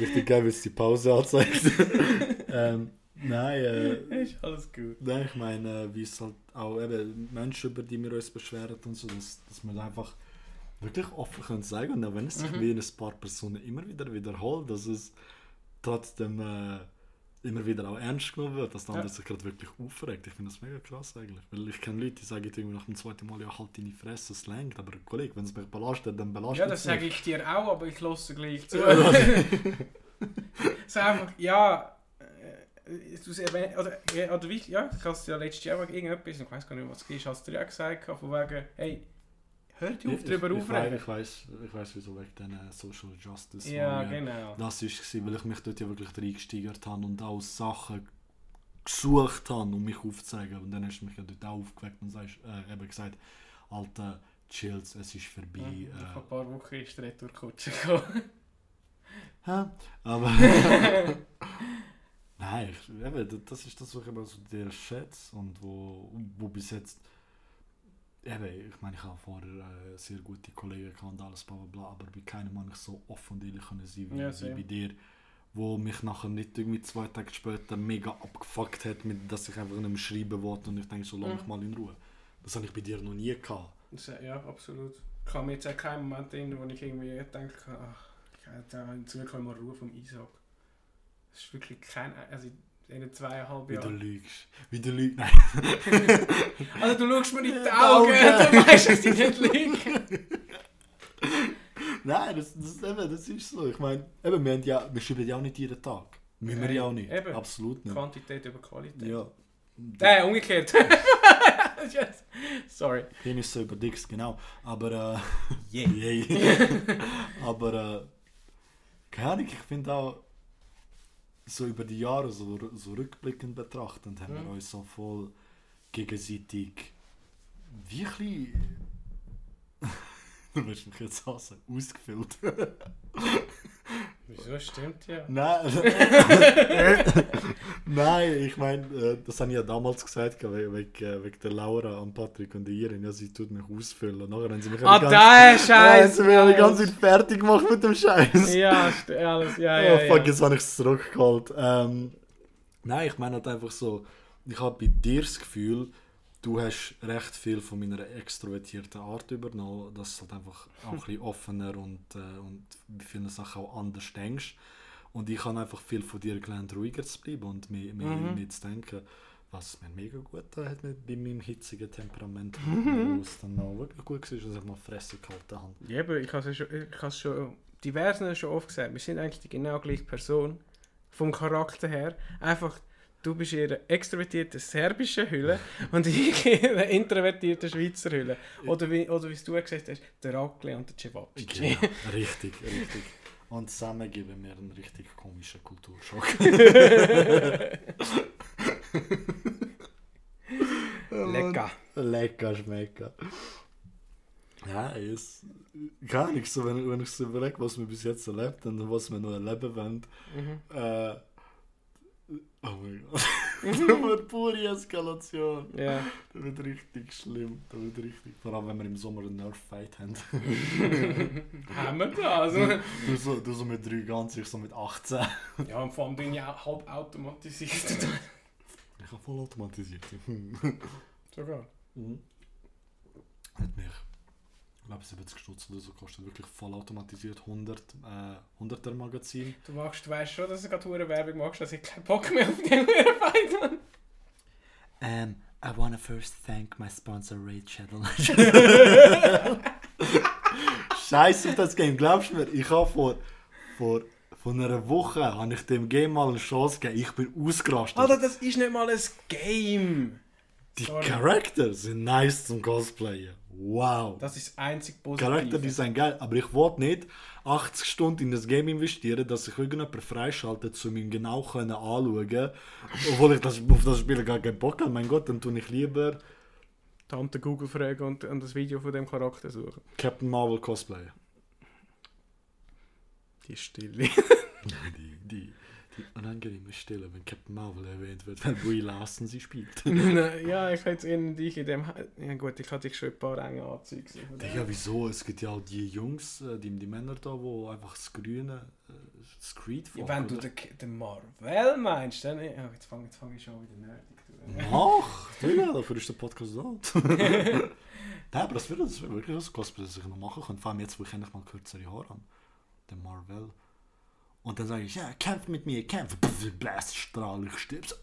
richtig geil, wie es die Pause anzeigt. ähm, nein, äh, Ist alles gut. nein, ich meine, äh, wie es halt auch eben Menschen, über die wir uns beschweren und so, dass, dass wir einfach wirklich offen können sagen und auch wenn es sich Mhm. wie in ein paar Personen immer wieder wiederholt, dass es trotzdem äh, immer wieder auch ernst genommen wird, dass der Ja. andere sich gerade wirklich aufregt. Ich finde das mega krass eigentlich. Weil ich kenne Leute, die sagen irgendwie nach dem zweiten Mal, ja halt deine Fresse, es längt. Aber Kollege, wenn es mich belastet, dann belastet Ja, das sage ich dir auch, aber ich lasse gleich zu. Ja, so einfach, ja, äh, du erwähnt, oder, ja, oder ja, ich habe es ja letztes Jahr irgendetwas, ich weiß gar nicht, was es ist, hast du dir auch gesagt, von wegen, hey, hör dich auf, darüber ich, ich, weiß, aufregen. ich weiß, ich weiß wieso wegen diesen Social Justice. Ja, genau. Das war, weil ich mich dort ja wirklich reingesteigert habe und auch Sachen gesucht habe, um mich aufzuzeigen. Und dann hast du mich ja dort auch aufgeweckt und sagst, äh, eben gesagt, Alter, chills, es ist vorbei. Ja, Vor Äh, ein paar Wochen ist der Retourkutsche gekommen. hä? Aber... Nein, ich, eben, das ist das, was ich immer so dir schätze und wo, wo bis jetzt... Eben, ich meine, ich habe vorher äh, sehr gute Kollegen gehabt und alles, bla bla bla, aber bei keinem habe ich so offen und ehrlich können sein wie, Ja, wie bei dir, wo mich nachher nicht irgendwie zwei Tage später mega abgefuckt hat, mit, dass ich einfach nicht mehr schreiben wollte und ich denke, so lass mich Mhm. mal in Ruhe. Das habe ich bei dir noch nie gehabt. Ja, absolut. Ich kann mir jetzt auch keinen Moment erinnern, wo ich irgendwie denke, ach, ich hätte in Zukunft mal Ruhe vom Isaac. Das ist wirklich kein, also in den zweieinhalb Wie du Jahren. lügst. Wie du lügst. Nein. Also du schaust mir in die Augen, du weißt, dass ich nicht lüge. Nein, das, das, eben, das ist so. Ich meine, eben, wir, haben ja, wir schreiben ja auch nicht jeden Tag. Müssen wir Nein, ja auch nicht. eben. Absolut nicht. Quantität über Qualität. Ja. Äh, umgekehrt. yes. Sorry. Penis so über Dicks, genau. Aber äh, Yeah. yay. Aber äh, keine Ahnung, ich finde auch so über die Jahre so, so rückblickend betrachtend haben wir Mhm. uns so voll gegenseitig wirklich du willst mich jetzt hassen, ausgefüllt. Wieso? Stimmt ja. Nein, Nein, ich meine, äh, das habe ich ja damals gesagt, wegen, wegen, äh, wegen der Laura und Patrick und der Irin. Ja, sie tut mich ausfüllen. Nachher haben sie mich Ah, der Ja, Scheiß! sie mich ja die ganze Zeit fertig gemacht mit dem Scheiß. Ja, alles, ja, oh, ja. fuck, ja. jetzt habe ich es zurückgeholt. Ähm, nein, ich meine halt einfach so, ich habe bei dir das Gefühl, du hast recht viel von meiner extrovertierten Art übernommen, dass du halt einfach auch ein bisschen offener und, äh, und bei vielen Sachen auch anders denkst. Und ich habe einfach viel von dir gelernt, ruhiger zu bleiben und mehr, mehr, Mhm. mehr zu denken. Was mir mega gut hat mit, bei meinem hitzigen Temperament, wo es dann auch wirklich gut war, dass ich mal Fresse gehalten habe. Ja, aber ich habe es schon, ich habe es schon diversen schon oft gesagt, wir sind eigentlich die genau gleiche Person. Vom Charakter her. Einfach, du bist in einer extrovertierten serbischen Hülle und ich in einer introvertierten Schweizer Hülle. Oder wie, oder wie du gesagt hast, der Rakle und der Cevapcic. Genau, richtig, richtig. Und zusammen geben wir einen richtig komischen Kulturschock. Lecker. Lecker schmecker. Ja, es. Gar nichts. So, wenn, wenn ich so überlege, was wir bis jetzt erlebt und was wir noch erleben wollen. Mhm. Äh, oh mein Gott. das wird pure Eskalation. Ja. Das wird richtig schlimm. Das wird richtig. Vor allem, wenn wir im Sommer einen Nerf-Fight haben. Haben wir das? du, so, du so mit 3 ganz, ich so mit 18. ja, und vor allem bin ich auch halb automatisiert. Ich habe voll automatisiert. Sogar. Mhm. Hat mich, ich glaube 70 Stutz oder so kostet, wirklich voll automatisiert 100, äh, 100er Magazin. Du magst, du weißt schon, dass du gerade hure Werbung machst, dass ich keinen Bock mehr auf den habe. Um, I wanna first thank my sponsor Raid Shadow Scheiße auf das Game, glaubst du mir? Ich habe vor, vor, vor einer Woche habe ich dem Game mal eine Chance gegeben. Ich bin ausgerastet. Alter, das ist nicht mal ein Game. Die sorry. Charakter sind nice zum Cosplayen. Wow. Das ist das einzig Positive. Charakterdesign geil, aber ich wollte nicht 80 Stunden in das Game investieren, dass ich irgendjemanden freischalte, um ihn genau können anschauen Obwohl ich das, auf das Spiel gar keinen Bock habe. Mein Gott, dann tue ich lieber Tante Google fragen und, und das Video von dem Charakter suchen. Captain Marvel Cosplayer. Die Stille. Die, die, die unangenehme Stille, wenn Captain Marvel erwähnt wird, weil Brie Larson sie spielt. ja, ich hätte in dich in dem. Ja gut, ich hatte dich schon ein paar enge Anzüge. Digga, wieso? Es gibt ja auch die Jungs, äh, die, die Männer da, wo einfach das Grüne, äh, das Creed Ja, wenn du den, den Marvel meinst, dann. Ja, jetzt fange fang ich schon wieder nerdig an. Ach, Digga, dafür ist der Podcast da. Nein, aber das wäre das wär wirklich ein Cosplay, das ich noch machen könnte. Vor allem jetzt, wo ich endlich mal kürzere Haare habe. Der Marvel. Und dann sage ich, ja, kämpf mit mir, kämpf. Pff, Blaststrahl, ich stirb. So,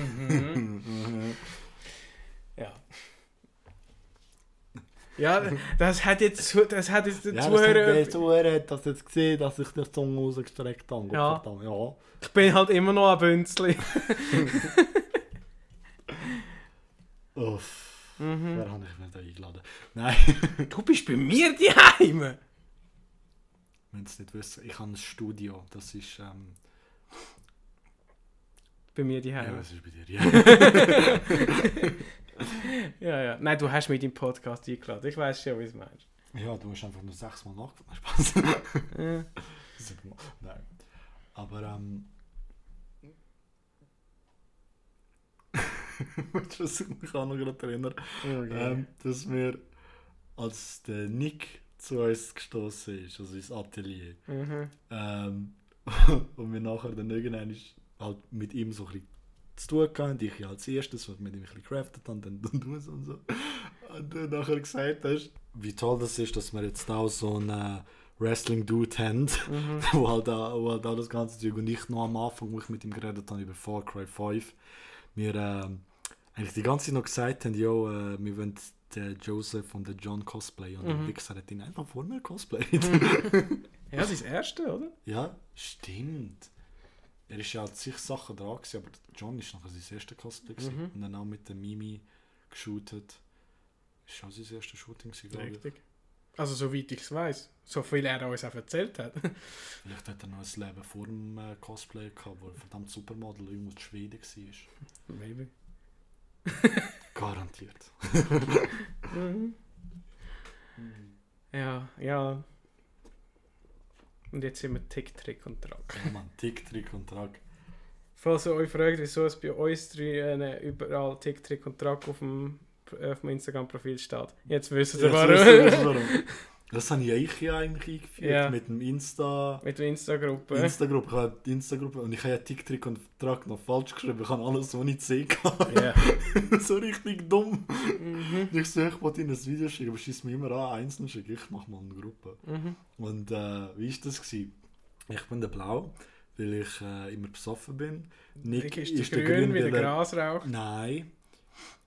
Mhm. Ja. Ja, das hat jetzt, zu- das hat jetzt der Ja, das Zuhörer. der Zuhörer hat das jetzt gesehen, dass ich der Zunge rausgestreckt habe. Ja. Ja. Ich bin halt immer noch ein Bünzli. Uff. Mhm. Wer habe ich mir da eingeladen? Nein, Du bist bei mir daheim. Wenn es nicht wissen, ich habe ein Studio. Das ist. Ähm, Bei mir ja, daheim. was ist bei dir? Ja. Ja, ja. Nein, du hast mich in den Podcast eingeladen. Ich weiß schon, wie du es meinst. ja, du hast einfach nur sechsmal nachgefragt. Spaß. Ja. Siebenmal. Nein. Aber ähm. Ich mich auch noch gerade erinnere? Ähm, dass wir, als der Nick zu uns gestoßen ist, also ins Atelier, Mhm. ähm, und wir nachher dann irgendwann halt mit ihm so ein bisschen zu tun hatten, ich ja als erstes, was mit ihm ein bisschen craftet haben, dann du und so. Und dann nachher gesagt hast, wie toll das ist, dass wir jetzt auch so einen Wrestling-Dude haben, Mhm. wo, halt auch, wo halt auch das ganze Zeug und ich noch am Anfang, wo ich mit ihm geredet habe über Far Cry 5, wir ähm, eigentlich die ganze Zeit noch gesagt haben, jo, äh, wir wollen den Joseph und den John Cosplay und der Mhm. Wichser hat ihn einfach vor mir cosplayt. Ja, das erste, oder? Ja, stimmt. Er ist ja an sich Sachen dran gewesen, aber John ist nachher sein erstes Cosplay. Mhm. und dann auch mit der Mimi geshootet. Ist auch sein erstes Shooting glaube ich. Richtig. Also, soweit ich es weiß. So viel er uns auch erzählt hat. Vielleicht hat er noch ein Leben vor dem äh, Cosplay gehabt, wo er verdammt Supermodel irgendwo in Schweden war. Maybe. Garantiert. Mhm. Ja, ja. Und jetzt sind wir Tick, Trick und Track. Ja, man, Tick, Trick und Track. Falls ihr euch fragt, wieso es bei uns drei äh, überall Tick, Trick und Track auf dem, äh, auf dem Instagram-Profil steht. Jetzt wisst ihr warum. warum. Das habe ich ja eigentlich eingeführt Ja. mit dem Insta. Mit der Insta-Gruppe. Insta-Gruppe, ich habe die Insta-Gruppe und ich habe ja Tick, Trick und Track noch falsch geschrieben. Ich habe alles ohne C gehabt. Ja. so richtig dumm. Mhm. Ich so, ich wollte ihnen ein Video schicken, aber schießt mir immer an, einzeln schicken. Ich mache mal eine Gruppe. Mhm. Und äh, wie war das? Gewesen? Ich bin der Blau, weil ich äh, immer besoffen bin. Nick ist, der Grün wie der weil er- Grasrauch. Nein.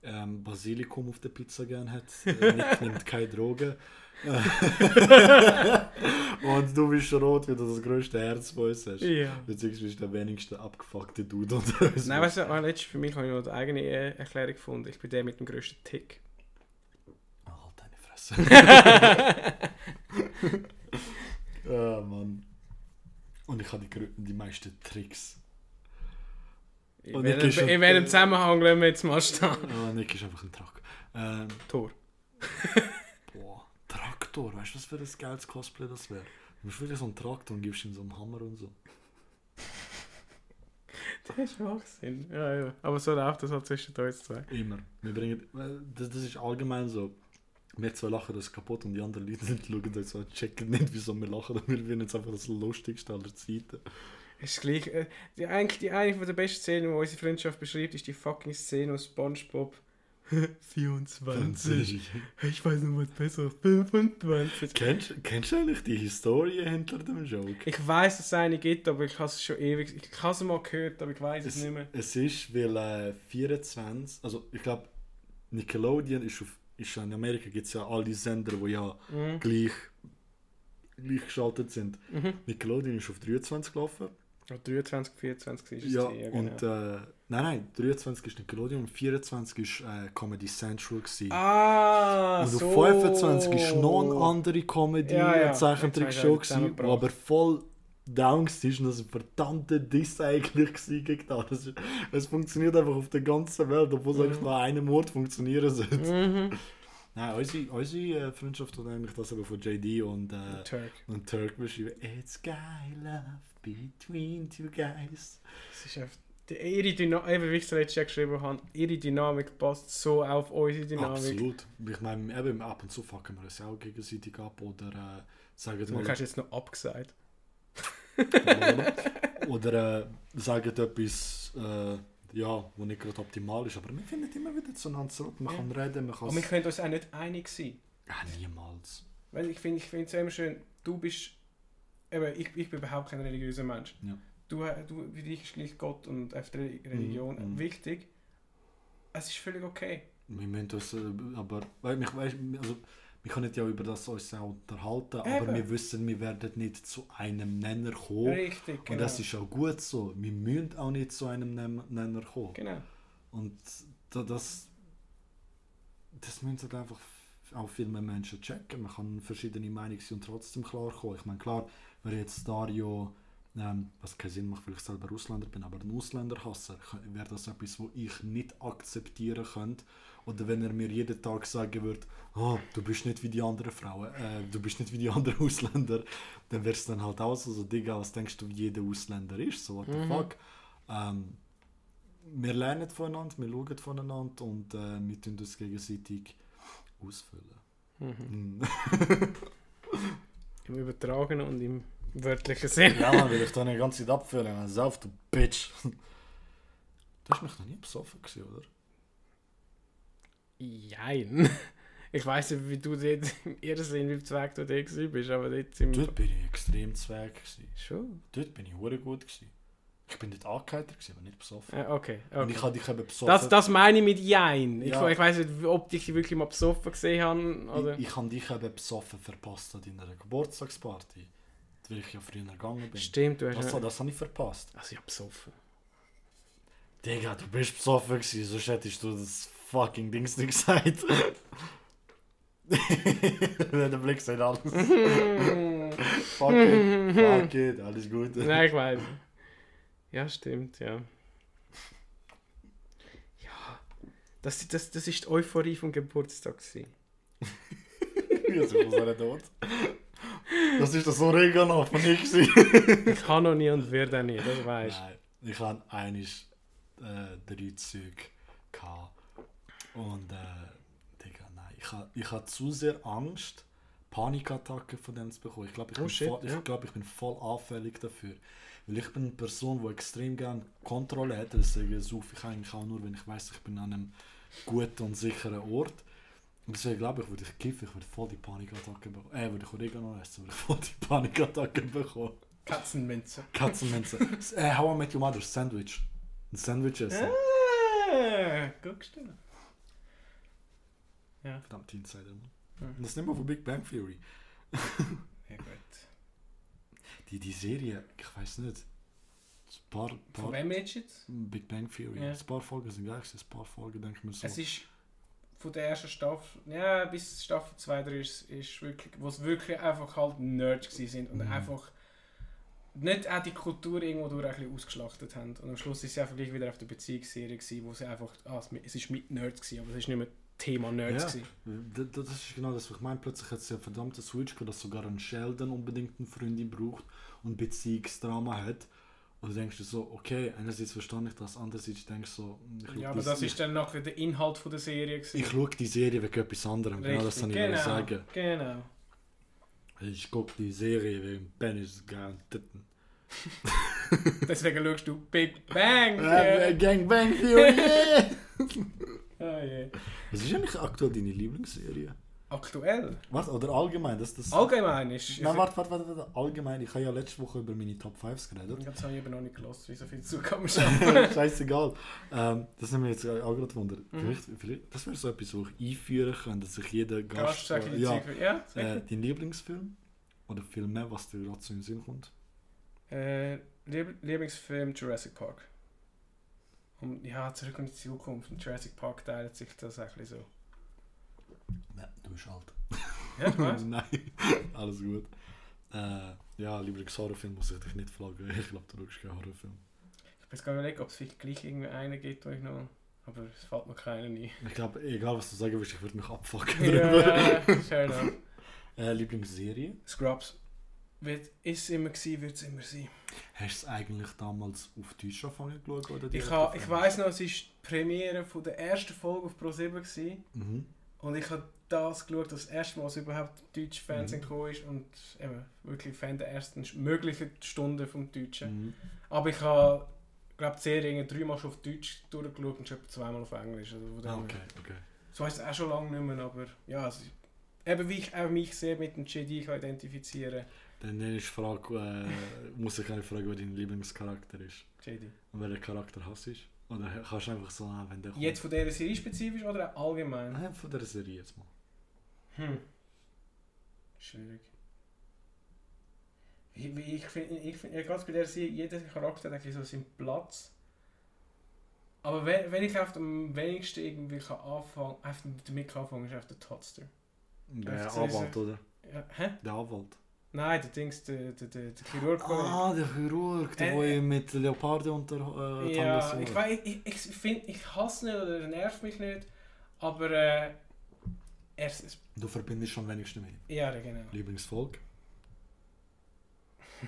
Ähm, Basilikum auf der Pizza gern hat. Äh, Nick nimmt keine Drogen. Und du bist rot, weil du das grösste Herz von uns hast. Ja. Beziehungsweise der wenigste abgefuckte Dude unter uns. Nein, weißt du, ah, für mich habe ich noch eine eigene äh, Erklärung gefunden. Ich bin der mit dem grössten Tick. Oh, halt deine Fresse. Ah, Mann. Und ich habe die, die meisten Tricks. In Und welchem, in welchem Zusammenhang lassen wir jetzt mal stehen? Ah, Nick ist einfach ein Truck. Ähm, Tor. Traktor, weißt du, was für ein geiles Cosplay das wäre? Du bist wirklich so ein Traktor und gibst ihm so einen Hammer und so. Das ist Schwachsinn. Ja, ja. Aber so läuft das halt zwischen uns zwei. Immer. Wir bringen, das, das ist allgemein so. Wir zwei lachen das kaputt und die anderen Leute schauen uns so, checken nicht, wieso wir lachen. Wir finden jetzt einfach das Lustigste aller Zeiten. Es ist gleich. Äh, die, eigentlich die eine von der besten Szenen, die unsere Freundschaft beschreibt, ist die fucking Szene aus Spongebob. 24. Ich weiß noch was besser. 25. Kennst, kennst du eigentlich die Historie hinter dem Joke? Ich weiß, dass es eine gibt, aber ich habe es schon ewig. Ich habe es mal gehört, aber ich weiß es, Es, nicht mehr. es ist, weil äh, 24, also ich glaube, Nickelodeon ist, auf, ist in Amerika gibt es ja all die Sender, die ja Mhm. gleich, gleich geschaltet sind. Mhm. Nickelodeon ist auf 23 gelaufen. Ja, 23, 24 ist es. Ja, gewesen, und genau. äh, nein, nein, 23 ist Nickelodeon und 24 ist äh, Comedy Central. Gewesen. Ah, und so. auf 25 ist noch eine andere Comedy Ja, ja. Zeichentrick-Show, die aber voll down war und das ein verdammter Diss eigentlich gewesen gegen das. Es, ist- es funktioniert einfach auf der ganzen Welt, obwohl es Mhm. eigentlich nur an einem Ort funktionieren sollte. Mhm. Nein, unsere, unsere äh, Freundschaft hat eigentlich das eben von JD und, äh, Turk. und Turk beschrieben. It's guy love between two guys. Das ist einfach. Die, ihre Dynamik, eben wie ich es letztes Jahr geschrieben habe, ihre Dynamik passt so auf unsere Dynamik. Absolut. Ich meine, eben ab und zu fucken wir ja auch gegenseitig ab oder äh, sagen Du mal, hast jetzt noch abgesagt. oder äh, sagen etwas, äh, ja, wo nicht gerade optimal ist. Aber wir finden immer wieder zueinander zurück. Man Ja. kann reden, man kann Aber wir können uns auch nicht einig sein. ja, niemals. Weil ich finde ich finde es immer schön, du bist. Eben, ich, ich bin überhaupt kein religiöser Mensch. Ja. Du, äh, du, für dich ist Gott und einfach Religion Mhm, mhm. wichtig. Es ist völlig okay. Wir müssen uns, äh, aber, weil ich weiß, also, wir können ja über das uns auch unterhalten, aber Eben. wir wissen, wir werden nicht zu einem Nenner kommen. Richtig, Und genau. das ist auch gut so. Wir müssen auch nicht zu einem Nem- Nenner kommen. genau. Und da, das, das müssen halt einfach auch viel mehr Menschen checken. Man kann verschiedene Meinungen sein und trotzdem klar kommen. Ich meine, klar, wenn jetzt Dario, ähm, was keinen Sinn macht, weil ich selber Ausländer bin, aber ein Ausländerhasser, wäre das etwas, wo ich nicht akzeptieren könnte. Oder wenn er mir jeden Tag sagen würde, oh, du bist nicht wie die anderen Frauen, äh, du bist nicht wie die anderen Ausländer, dann wäre es dann halt auch so, so, Digga, was denkst du, wie jeder Ausländer ist? So, what the Mhm. fuck? Ähm, wir lernen voneinander, wir schauen voneinander und äh, wir tun uns gegenseitig ausfüllen. Mhm. Im übertragenen und im wörtlichen Sinn. ja, man will ich da eine ganze Zeit abfüllen. Man sauf, du Bitch. Du hast mich noch nie besoffen gesehen, oder? Jein. Ich weiß nicht, wie du dort im Irrsinn, wie Zweig du dort gewesen bist, aber dort wir... Dort bin ich extrem zweig. Gewesen. Schon? Dort bin ich hure gut. Gewesen. Ich bin nicht angeheitert, aber nicht besoffen. Äh, okay, Und okay. ich habe dich eben besoffen. Das, das meine ich mit Jein. Ich, Ja. ich weiß nicht, ob ich dich wirklich mal besoffen gesehen habe. Oder? ich, ich habe dich eben besoffen verpasst an deiner Geburtstagsparty. Weil ich ja früher gegangen bin. Stimmt, du hast... Das, ja- das habe ich verpasst. Also ich hab besoffen. Digga, du bist besoffen gewesen, sonst hättest du das fucking Dings nicht gesagt. Der Blick sagt alles. fuck it, fuck it, alles gut. Nein, ich weiß. Ja, stimmt, ja. Ja, das, das, das ist die Euphorie vom Geburtstag. gewesen. Wieso muss er tot? Das ist das Oregano von ich. Ich kann noch nie und werde auch nie, das weißt Nein, ich hatte einiges äh, drei Züge gehabt. Und äh, Digga, nein, ich hatte ich ha zu sehr Angst, Panikattacken von dem zu bekommen. Ich glaube, ich, Oh, shit, voll- ja. ich, glaub, ich bin voll anfällig dafür. Ich bin eine Person, die extrem gerne Kontrolle hat. Deswegen suche ich eigentlich auch nur, wenn ich weiß, ich bin an einem guten und sicheren Ort. Und deswegen glaube ich, würde ich kiffen, ich würde voll die Panikattacken bekommen. Äh, würde ich Oregano essen, würde ich voll die Panikattacken bekommen. Katzenminze. Katzenminze. äh, How I Met Your Mother, Sandwich. Ein Sandwich essen. Ah, guckst du. Ja, Verdammt, Insider, Mann. Mhm. Das nicht mal von Big Bang Theory. ja gut. Die, die Serie, ich weiß nicht. Ein paar, Von paar wem jetzt jetzt? Big Bang Theory. Ja. Ein paar Folgen sind gewesen, ein paar Folgen denke ich mir so. Es ist von der ersten Staffel, ja, bis Staffel 2, 3 ist, ist wirklich, wo es wirklich einfach halt Nerds sind und Mhm. einfach nicht auch die Kultur irgendwo durch ein bisschen ausgeschlachtet haben. Und am Schluss ist sie einfach gleich wieder auf der Beziehungsserie gewesen, wo sie einfach, ah, es- es ist mit Nerds gewesen, aber es ist nicht mehr Thema Nerds Ja. gewesen. Das ist genau das, was ich meine. Plötzlich hat es ja verdammte Switch dass sogar ein Sheldon unbedingt eine Freundin braucht und Beziehungsdrama hat. Und du denkst dir so, okay, einerseits verstehe ich das, andererseits denkst du so, ich schau Ja, aber das ich, ist dann nachher der Inhalt von der Serie gewesen. ich schaue die Serie wegen etwas anderem, genau das ich genau, genau. sagen. genau. Ich gucke die Serie wegen Penis, geil, Titten. Deswegen schaust du Big Bang. Yeah. Gang Bang Theory, yeah! Oh. Was ist eigentlich aktuell deine Lieblingsserie? Aktuell? Warte, oder allgemein? Das, das Allgemein ist... Nein, warte, warte, warte, warte, allgemein. Ich habe ja letzte Woche über meine Top 5 geredet. Das habe ich eben noch nicht gelassen, wie so viel zu kann man schaffen. Scheißegal. Ähm, das nimmt mich jetzt auch gerade Wunder. Mhm. Vielleicht, vielleicht, das wäre so etwas, wo ich einführen könnte, dass sich jeder Gast Gast... sag ich ja, ja, äh, dein Lieblingsfilm? Oder Film mehr, was dir gerade so in den Sinn kommt? Äh, Lieb Lieblingsfilm Jurassic Park. Und ja, zurück in die Zukunft. Und Jurassic Park teilt sich das ein bisschen so. Nein, du bist alt. Ja, ich weiß. Nein, alles gut. Äh, ja, Lieblingshorrorfilm muss ich dich nicht fragen. Ich glaube, du schaust keinen Horrorfilm. Ich bin jetzt gar nicht überlegt, ob es vielleicht gleich irgendwie einen gibt, wo ich noch... Aber es fällt mir keiner ein. Ich glaube, egal was du sagen willst, ich würde mich abfucken. ja, fair enough. Äh, Lieblingsserie? Scrubs. Wird, ist es immer gewesen, wird es immer sein. Hast du es eigentlich damals auf Deutsch angefangen geschaut? Oder Ich, ha, ich weiss noch, es war die Premiere von der ersten Folge auf Pro7 gewesen. Mhm. Und ich habe das geschaut, das erste Mal, als überhaupt deutsch Fernsehen Mhm. gekommen ist. Und eben, wirklich Fan der ersten möglichen Stunde vom Deutschen. Mhm. Aber ich habe, glaube die Serie dreimal schon auf Deutsch durchgeschaut und schon zweimal auf Englisch. Also Ah, okay, okay. So heisst es auch schon lange nicht mehr, aber ja, also, eben wie ich auch mich sehr mit dem JD kann identifizieren Dann ist die Frage, äh, muss ich eine Frage, wer dein Lieblingscharakter ist. JD. Und welchen Charakter hast du? Oder kannst du einfach so, ah, wenn der kommt? Jetzt von dieser Serie spezifisch oder allgemein? Nein, von der Serie jetzt mal. Hm. Schwierig. Ich, ich finde, ich find, ja, bei der Serie, jeder Charakter hat so seinen Platz. Aber wenn, wenn ich auf dem wenigsten irgendwie kann anfangen, einfach damit kann anfangen, ist auf der Totster. Der Anwalt, oder? Ja, hä? Der Anwalt. Nein, der Dings, der, der, der, der Chirurg. Ah, der Chirurg, der Äh, mit Leoparden unter äh, ja, ich, weiß, ich, ich, finde, ich hasse nicht oder er nervt mich nicht, aber äh, er ist, Du verbindest schon wenigstens mit. ja, genau. Lieblingsfolge?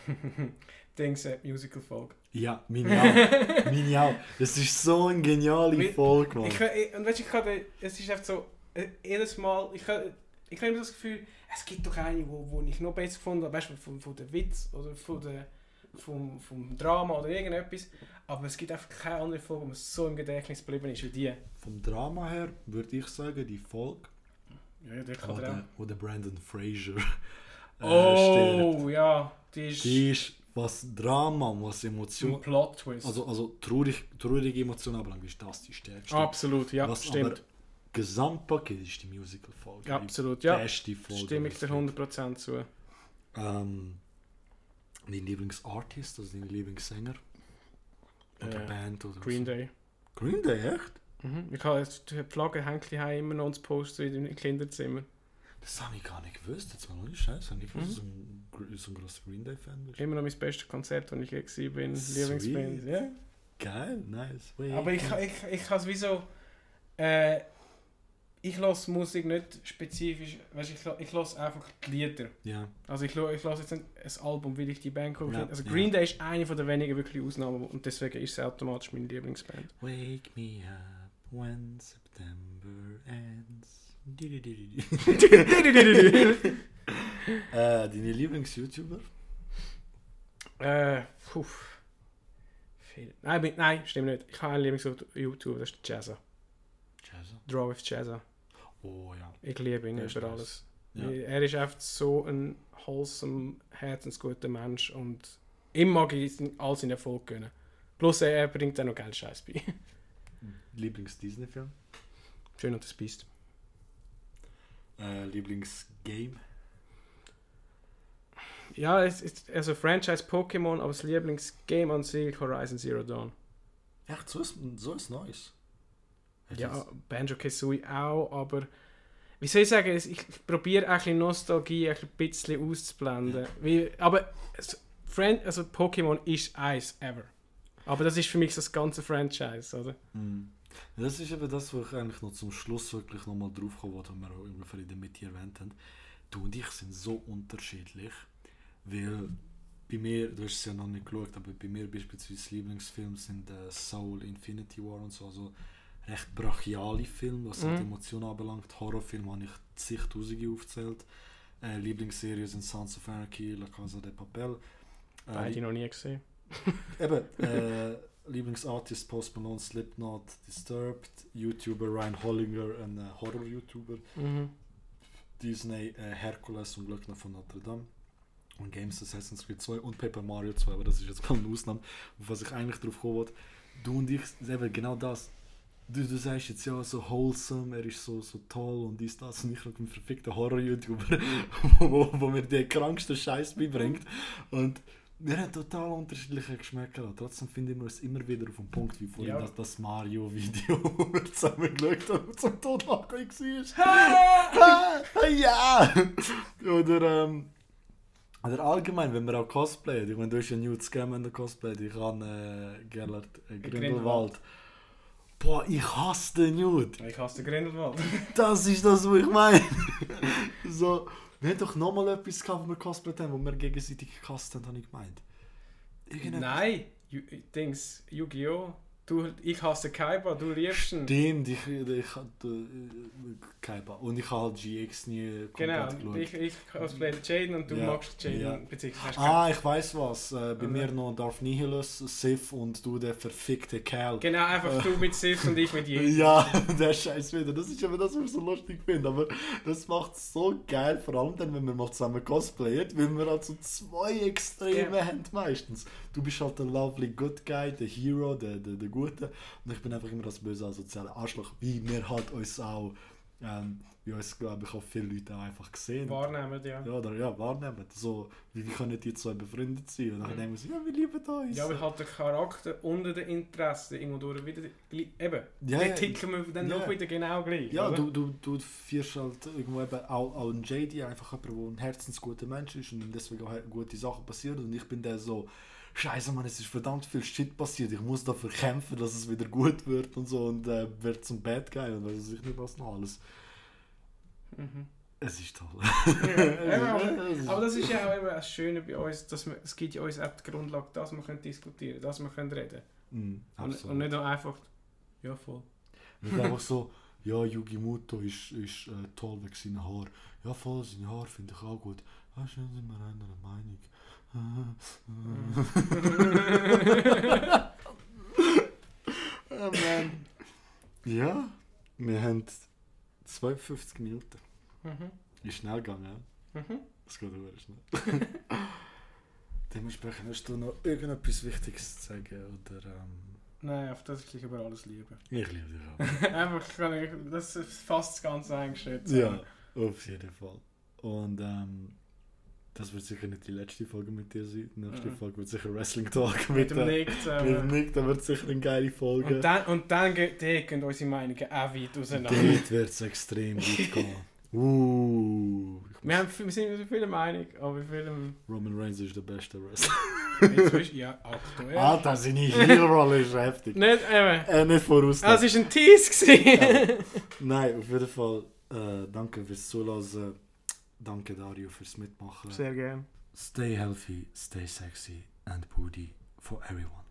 Dings, äh, Musical-Folge. Ja, meine auch. Das ist so eine geniale Folge, Mann. Ich, ich, und weißt du, ich hatte, es ist einfach so, äh, jedes Mal, ich, habe- ich habe immer das Gefühl, es gibt doch eine, wo, wo ich noch besser gefunden habe, weißt du, von, von der Witz oder von der, vom, vom Drama oder irgendetwas, aber es gibt einfach keine andere Folge, wo mir so im Gedächtnis geblieben ist wie die. Vom Drama her würde ich sagen, die Folge, Ja, der wo der wo der Brandon Fraser äh, Oh, stirbt. ja, die ist Die ist, was Drama, was ein Emotion, Plot-Twist. also, also traurig, traurige Emotionen anbelangt, ist das die stärkste. Absolut, ja, was stimmt. Gesamtpaket ist die Musical-Folge. Ja, die absolut, ja. beste Folge. Stimme ich dir es gibt. 100% zu. Ähm, dein Lieblingsartist, also dein Lieblingssänger? Oder Äh, Band? Oder Green so. Day. Green Day, echt? Mhm. Ich habe jetzt die Flagge hängt hier immer noch ins Poster in dem Kinderzimmer. Das habe ich gar nicht gewusst. Jetzt mal ohne Scheiß. Ich habe nicht Mhm. so ein, so ein grosser Green Day-Fan bist. Immer noch mein bestes Konzert, das ich je bin. Lieblingsband. Ja. Geil, nice. Wait, Aber ich, ich, ich kann es wie so. Äh, ich lasse Musik nicht spezifisch. Weißt, ich ich lasse einfach die Lieder. Ja, Also ich, ich lasse jetzt nicht ein Album, weil ich die Band Ja, finde. Also. Green Day ist eine von der wenigen wirklich Ausnahmen und deswegen ist es automatisch meine Lieblingsband. Wake me up when September ends. Äh, deine Lieblings-YouTuber? Äh. Viel. Nein, nein, stimmt nicht. Ich habe einen Lieblings-YouTube, das ist Jazza. Jazza. Draw with Jazza. Oh ja. Ich liebe ihn über alles. Ja. Er ist einfach so ein wholesome, herzensguter Mensch und ihm mag ich all seinen Erfolg gönnen. Plus er, bringt auch noch Geld Scheiß bei. Lieblings-Disney-Film? Schön und das Biest. Äh, Lieblings-Game? Ja, es ist also Franchise Pokémon, aber das Lieblingsgame an sich Horizon Zero Dawn. Echt, so ist, so ist nice. Ja, Banjo Kazooie auch, aber wie soll ich sagen, ich probiere ein bisschen Nostalgie ein bisschen auszublenden. Wie, aber Fran also Pokémon ist eins ever. Aber das ist für mich so das ganze Franchise, oder? Mhm. Das ist eben das, wo ich eigentlich noch zum Schluss wirklich nochmal drauf komme, was wir auch ungefähr in der Mitte erwähnt haben. Du und ich sind so unterschiedlich, weil bei mir, du hast es ja noch nicht geschaut, aber bei mir beispielsweise Lieblingsfilme sind äh, Soul, Infinity War und so, also recht brachiale Filme, was halt Mhm. Emotionen anbelangt. Horrorfilme habe ich zigtausende aufgezählt. Äh, Lieblingsserien sind Sons of Anarchy, La Casa de Papel. Äh, Beide noch nie gesehen. Eben, äh, Lieblingsartist Post Malone, Slipknot, Disturbed, YouTuber Ryan Hollinger, ein äh, Horror-YouTuber, Mhm. Disney, äh, Hercules und Glöckner von Notre Dame und Games Assassin's Creed 2 und Paper Mario 2, aber das ist jetzt mal eine Ausnahme, was ich eigentlich drauf kommen wollte. Du und ich, eben genau das. Du, du sagst jetzt ja so wholesome, er ist so, so toll und dies, das und ich mit einem verfickten Horror-YouTuber, wo, wo, wo mir den kranksten Scheiß beibringt. Und wir haben total unterschiedliche Geschmäcker. Trotzdem finden wir es immer wieder auf den Punkt, wie vorhin Ja. das, das Mario-Video, wo wir zusammen geschaut haben zum Tod nachgegangen war. ja! Oder, ähm, oder allgemein, wenn wir auch cosplayen. Ich meine, du hast ja Newt Scamander cosplay, ich habe äh, Gerlard äh, Grindelwald. Grindelwald. Boah, ich hasse den Newt. Ich hasse den Grindelwald. Das ist das, was ich meine. so, wir haben doch nochmal etwas gehabt, wo wir cosplayt haben, wo wir gegenseitig gehasst haben, habe ich gemeint. Irgendetwas- Nein, Dings, Yu-Gi-Oh! Du, ich hasse Kaiba, du liebst ihn. Stimmt, ich, ich hatte äh, Kaiba. Und ich habe halt GX nie Genau, komplett geschaut. ich, ich cosplay Jaden und du Ja, magst Jaden, beziehungsweise hast Ah, ich weiß was. Äh, bei Okay. mir noch Darth Nihilus, Sith und du der verfickte Kerl. Genau, einfach du mit Sith und ich mit Jaden. Ja, der Scheiß wieder. Das ist eben das, was ich so lustig finde. Aber das macht so geil, vor allem dann, wenn wir mal zusammen cosplayen, weil wir halt so zwei Extreme Ja. haben meistens. Du bist halt der lovely good guy, der Hero, der, der, der Gute. Und ich bin einfach immer das böse asoziale Arschloch, wie wir halt uns auch, ähm, wie uns glaube ich auch viele Leute auch einfach gesehen. Wahrnehmen, ja. Ja, oder ja, wahrnehmen. So, wie, wie können die zwei befreundet sein? Und dann denken wir so, ja, wir lieben uns. Ja, aber halt der Charakter unter den Interessen irgendwo durch wieder eben. Ja, den ticken wir dann Ja. noch wieder genau gleich. Ja, oder? du, du, du führst halt irgendwo eben auch, auch einen JD, einfach jemand, der ein herzensguter Mensch ist und deswegen auch gute Sachen passieren. Und ich bin der so, Scheiße, Mann, es ist verdammt viel Shit passiert. Ich muss dafür kämpfen, dass es wieder gut wird und so. Und äh, wird zum Bad Guy und weiß ich nicht was noch alles. Mhm. Es ist toll. Eben, aber, aber das ist ja auch eben das Schöne bei uns, dass wir, es gibt ja uns auch die Grundlage, dass wir können diskutieren dass wir können reden Mm, und, und nicht nur einfach, ja voll. Nicht einfach so, ja, Yugi Muto ist, ist äh, toll wegen seinen Haaren. Ja, voll, seine Haare finde ich auch gut. Ah, schön sind wir einer Meinung. Oh man. Ja, wir haben 52 Minuten. Mhm. Ist schnell gegangen, ja? Mhm. Das geht aber schnell. Dementsprechend hast du noch irgendetwas Wichtiges zu sagen? Oder, ähm, Nein, auf das ich über alles liebe. ich liebe dich auch. einfach kann ich, das ist fast das Ganze eingeschätzt. Ja, auf jeden Fall. Und ähm, das wird sicher nicht die letzte Folge mit dir sein. Die nächste Mhm. Folge wird sicher Wrestling Talk Mit mit, dem äh, Nick mit dem. Nick. Da wird sicher eine geile Folge. Und dann, und dann gehen unsere Meinungen auch weit auseinander. Dort wird es extrem weit gehen. Uh, Wir, haben, wir sind uns viele Meinung, aber vielem Roman Reigns ist der beste Wrestler. inzwischen, ja, aktuell. Alter, seine Heel-Rolle ist heftig. Nicht eben. Äh, nicht voraus. Ah, es war ein Tease. gewesen. Nein, auf jeden Fall äh, danke fürs Zuhören. Danke Dario fürs Mitmachen. Sehr gerne. Stay healthy, stay sexy and booty for everyone.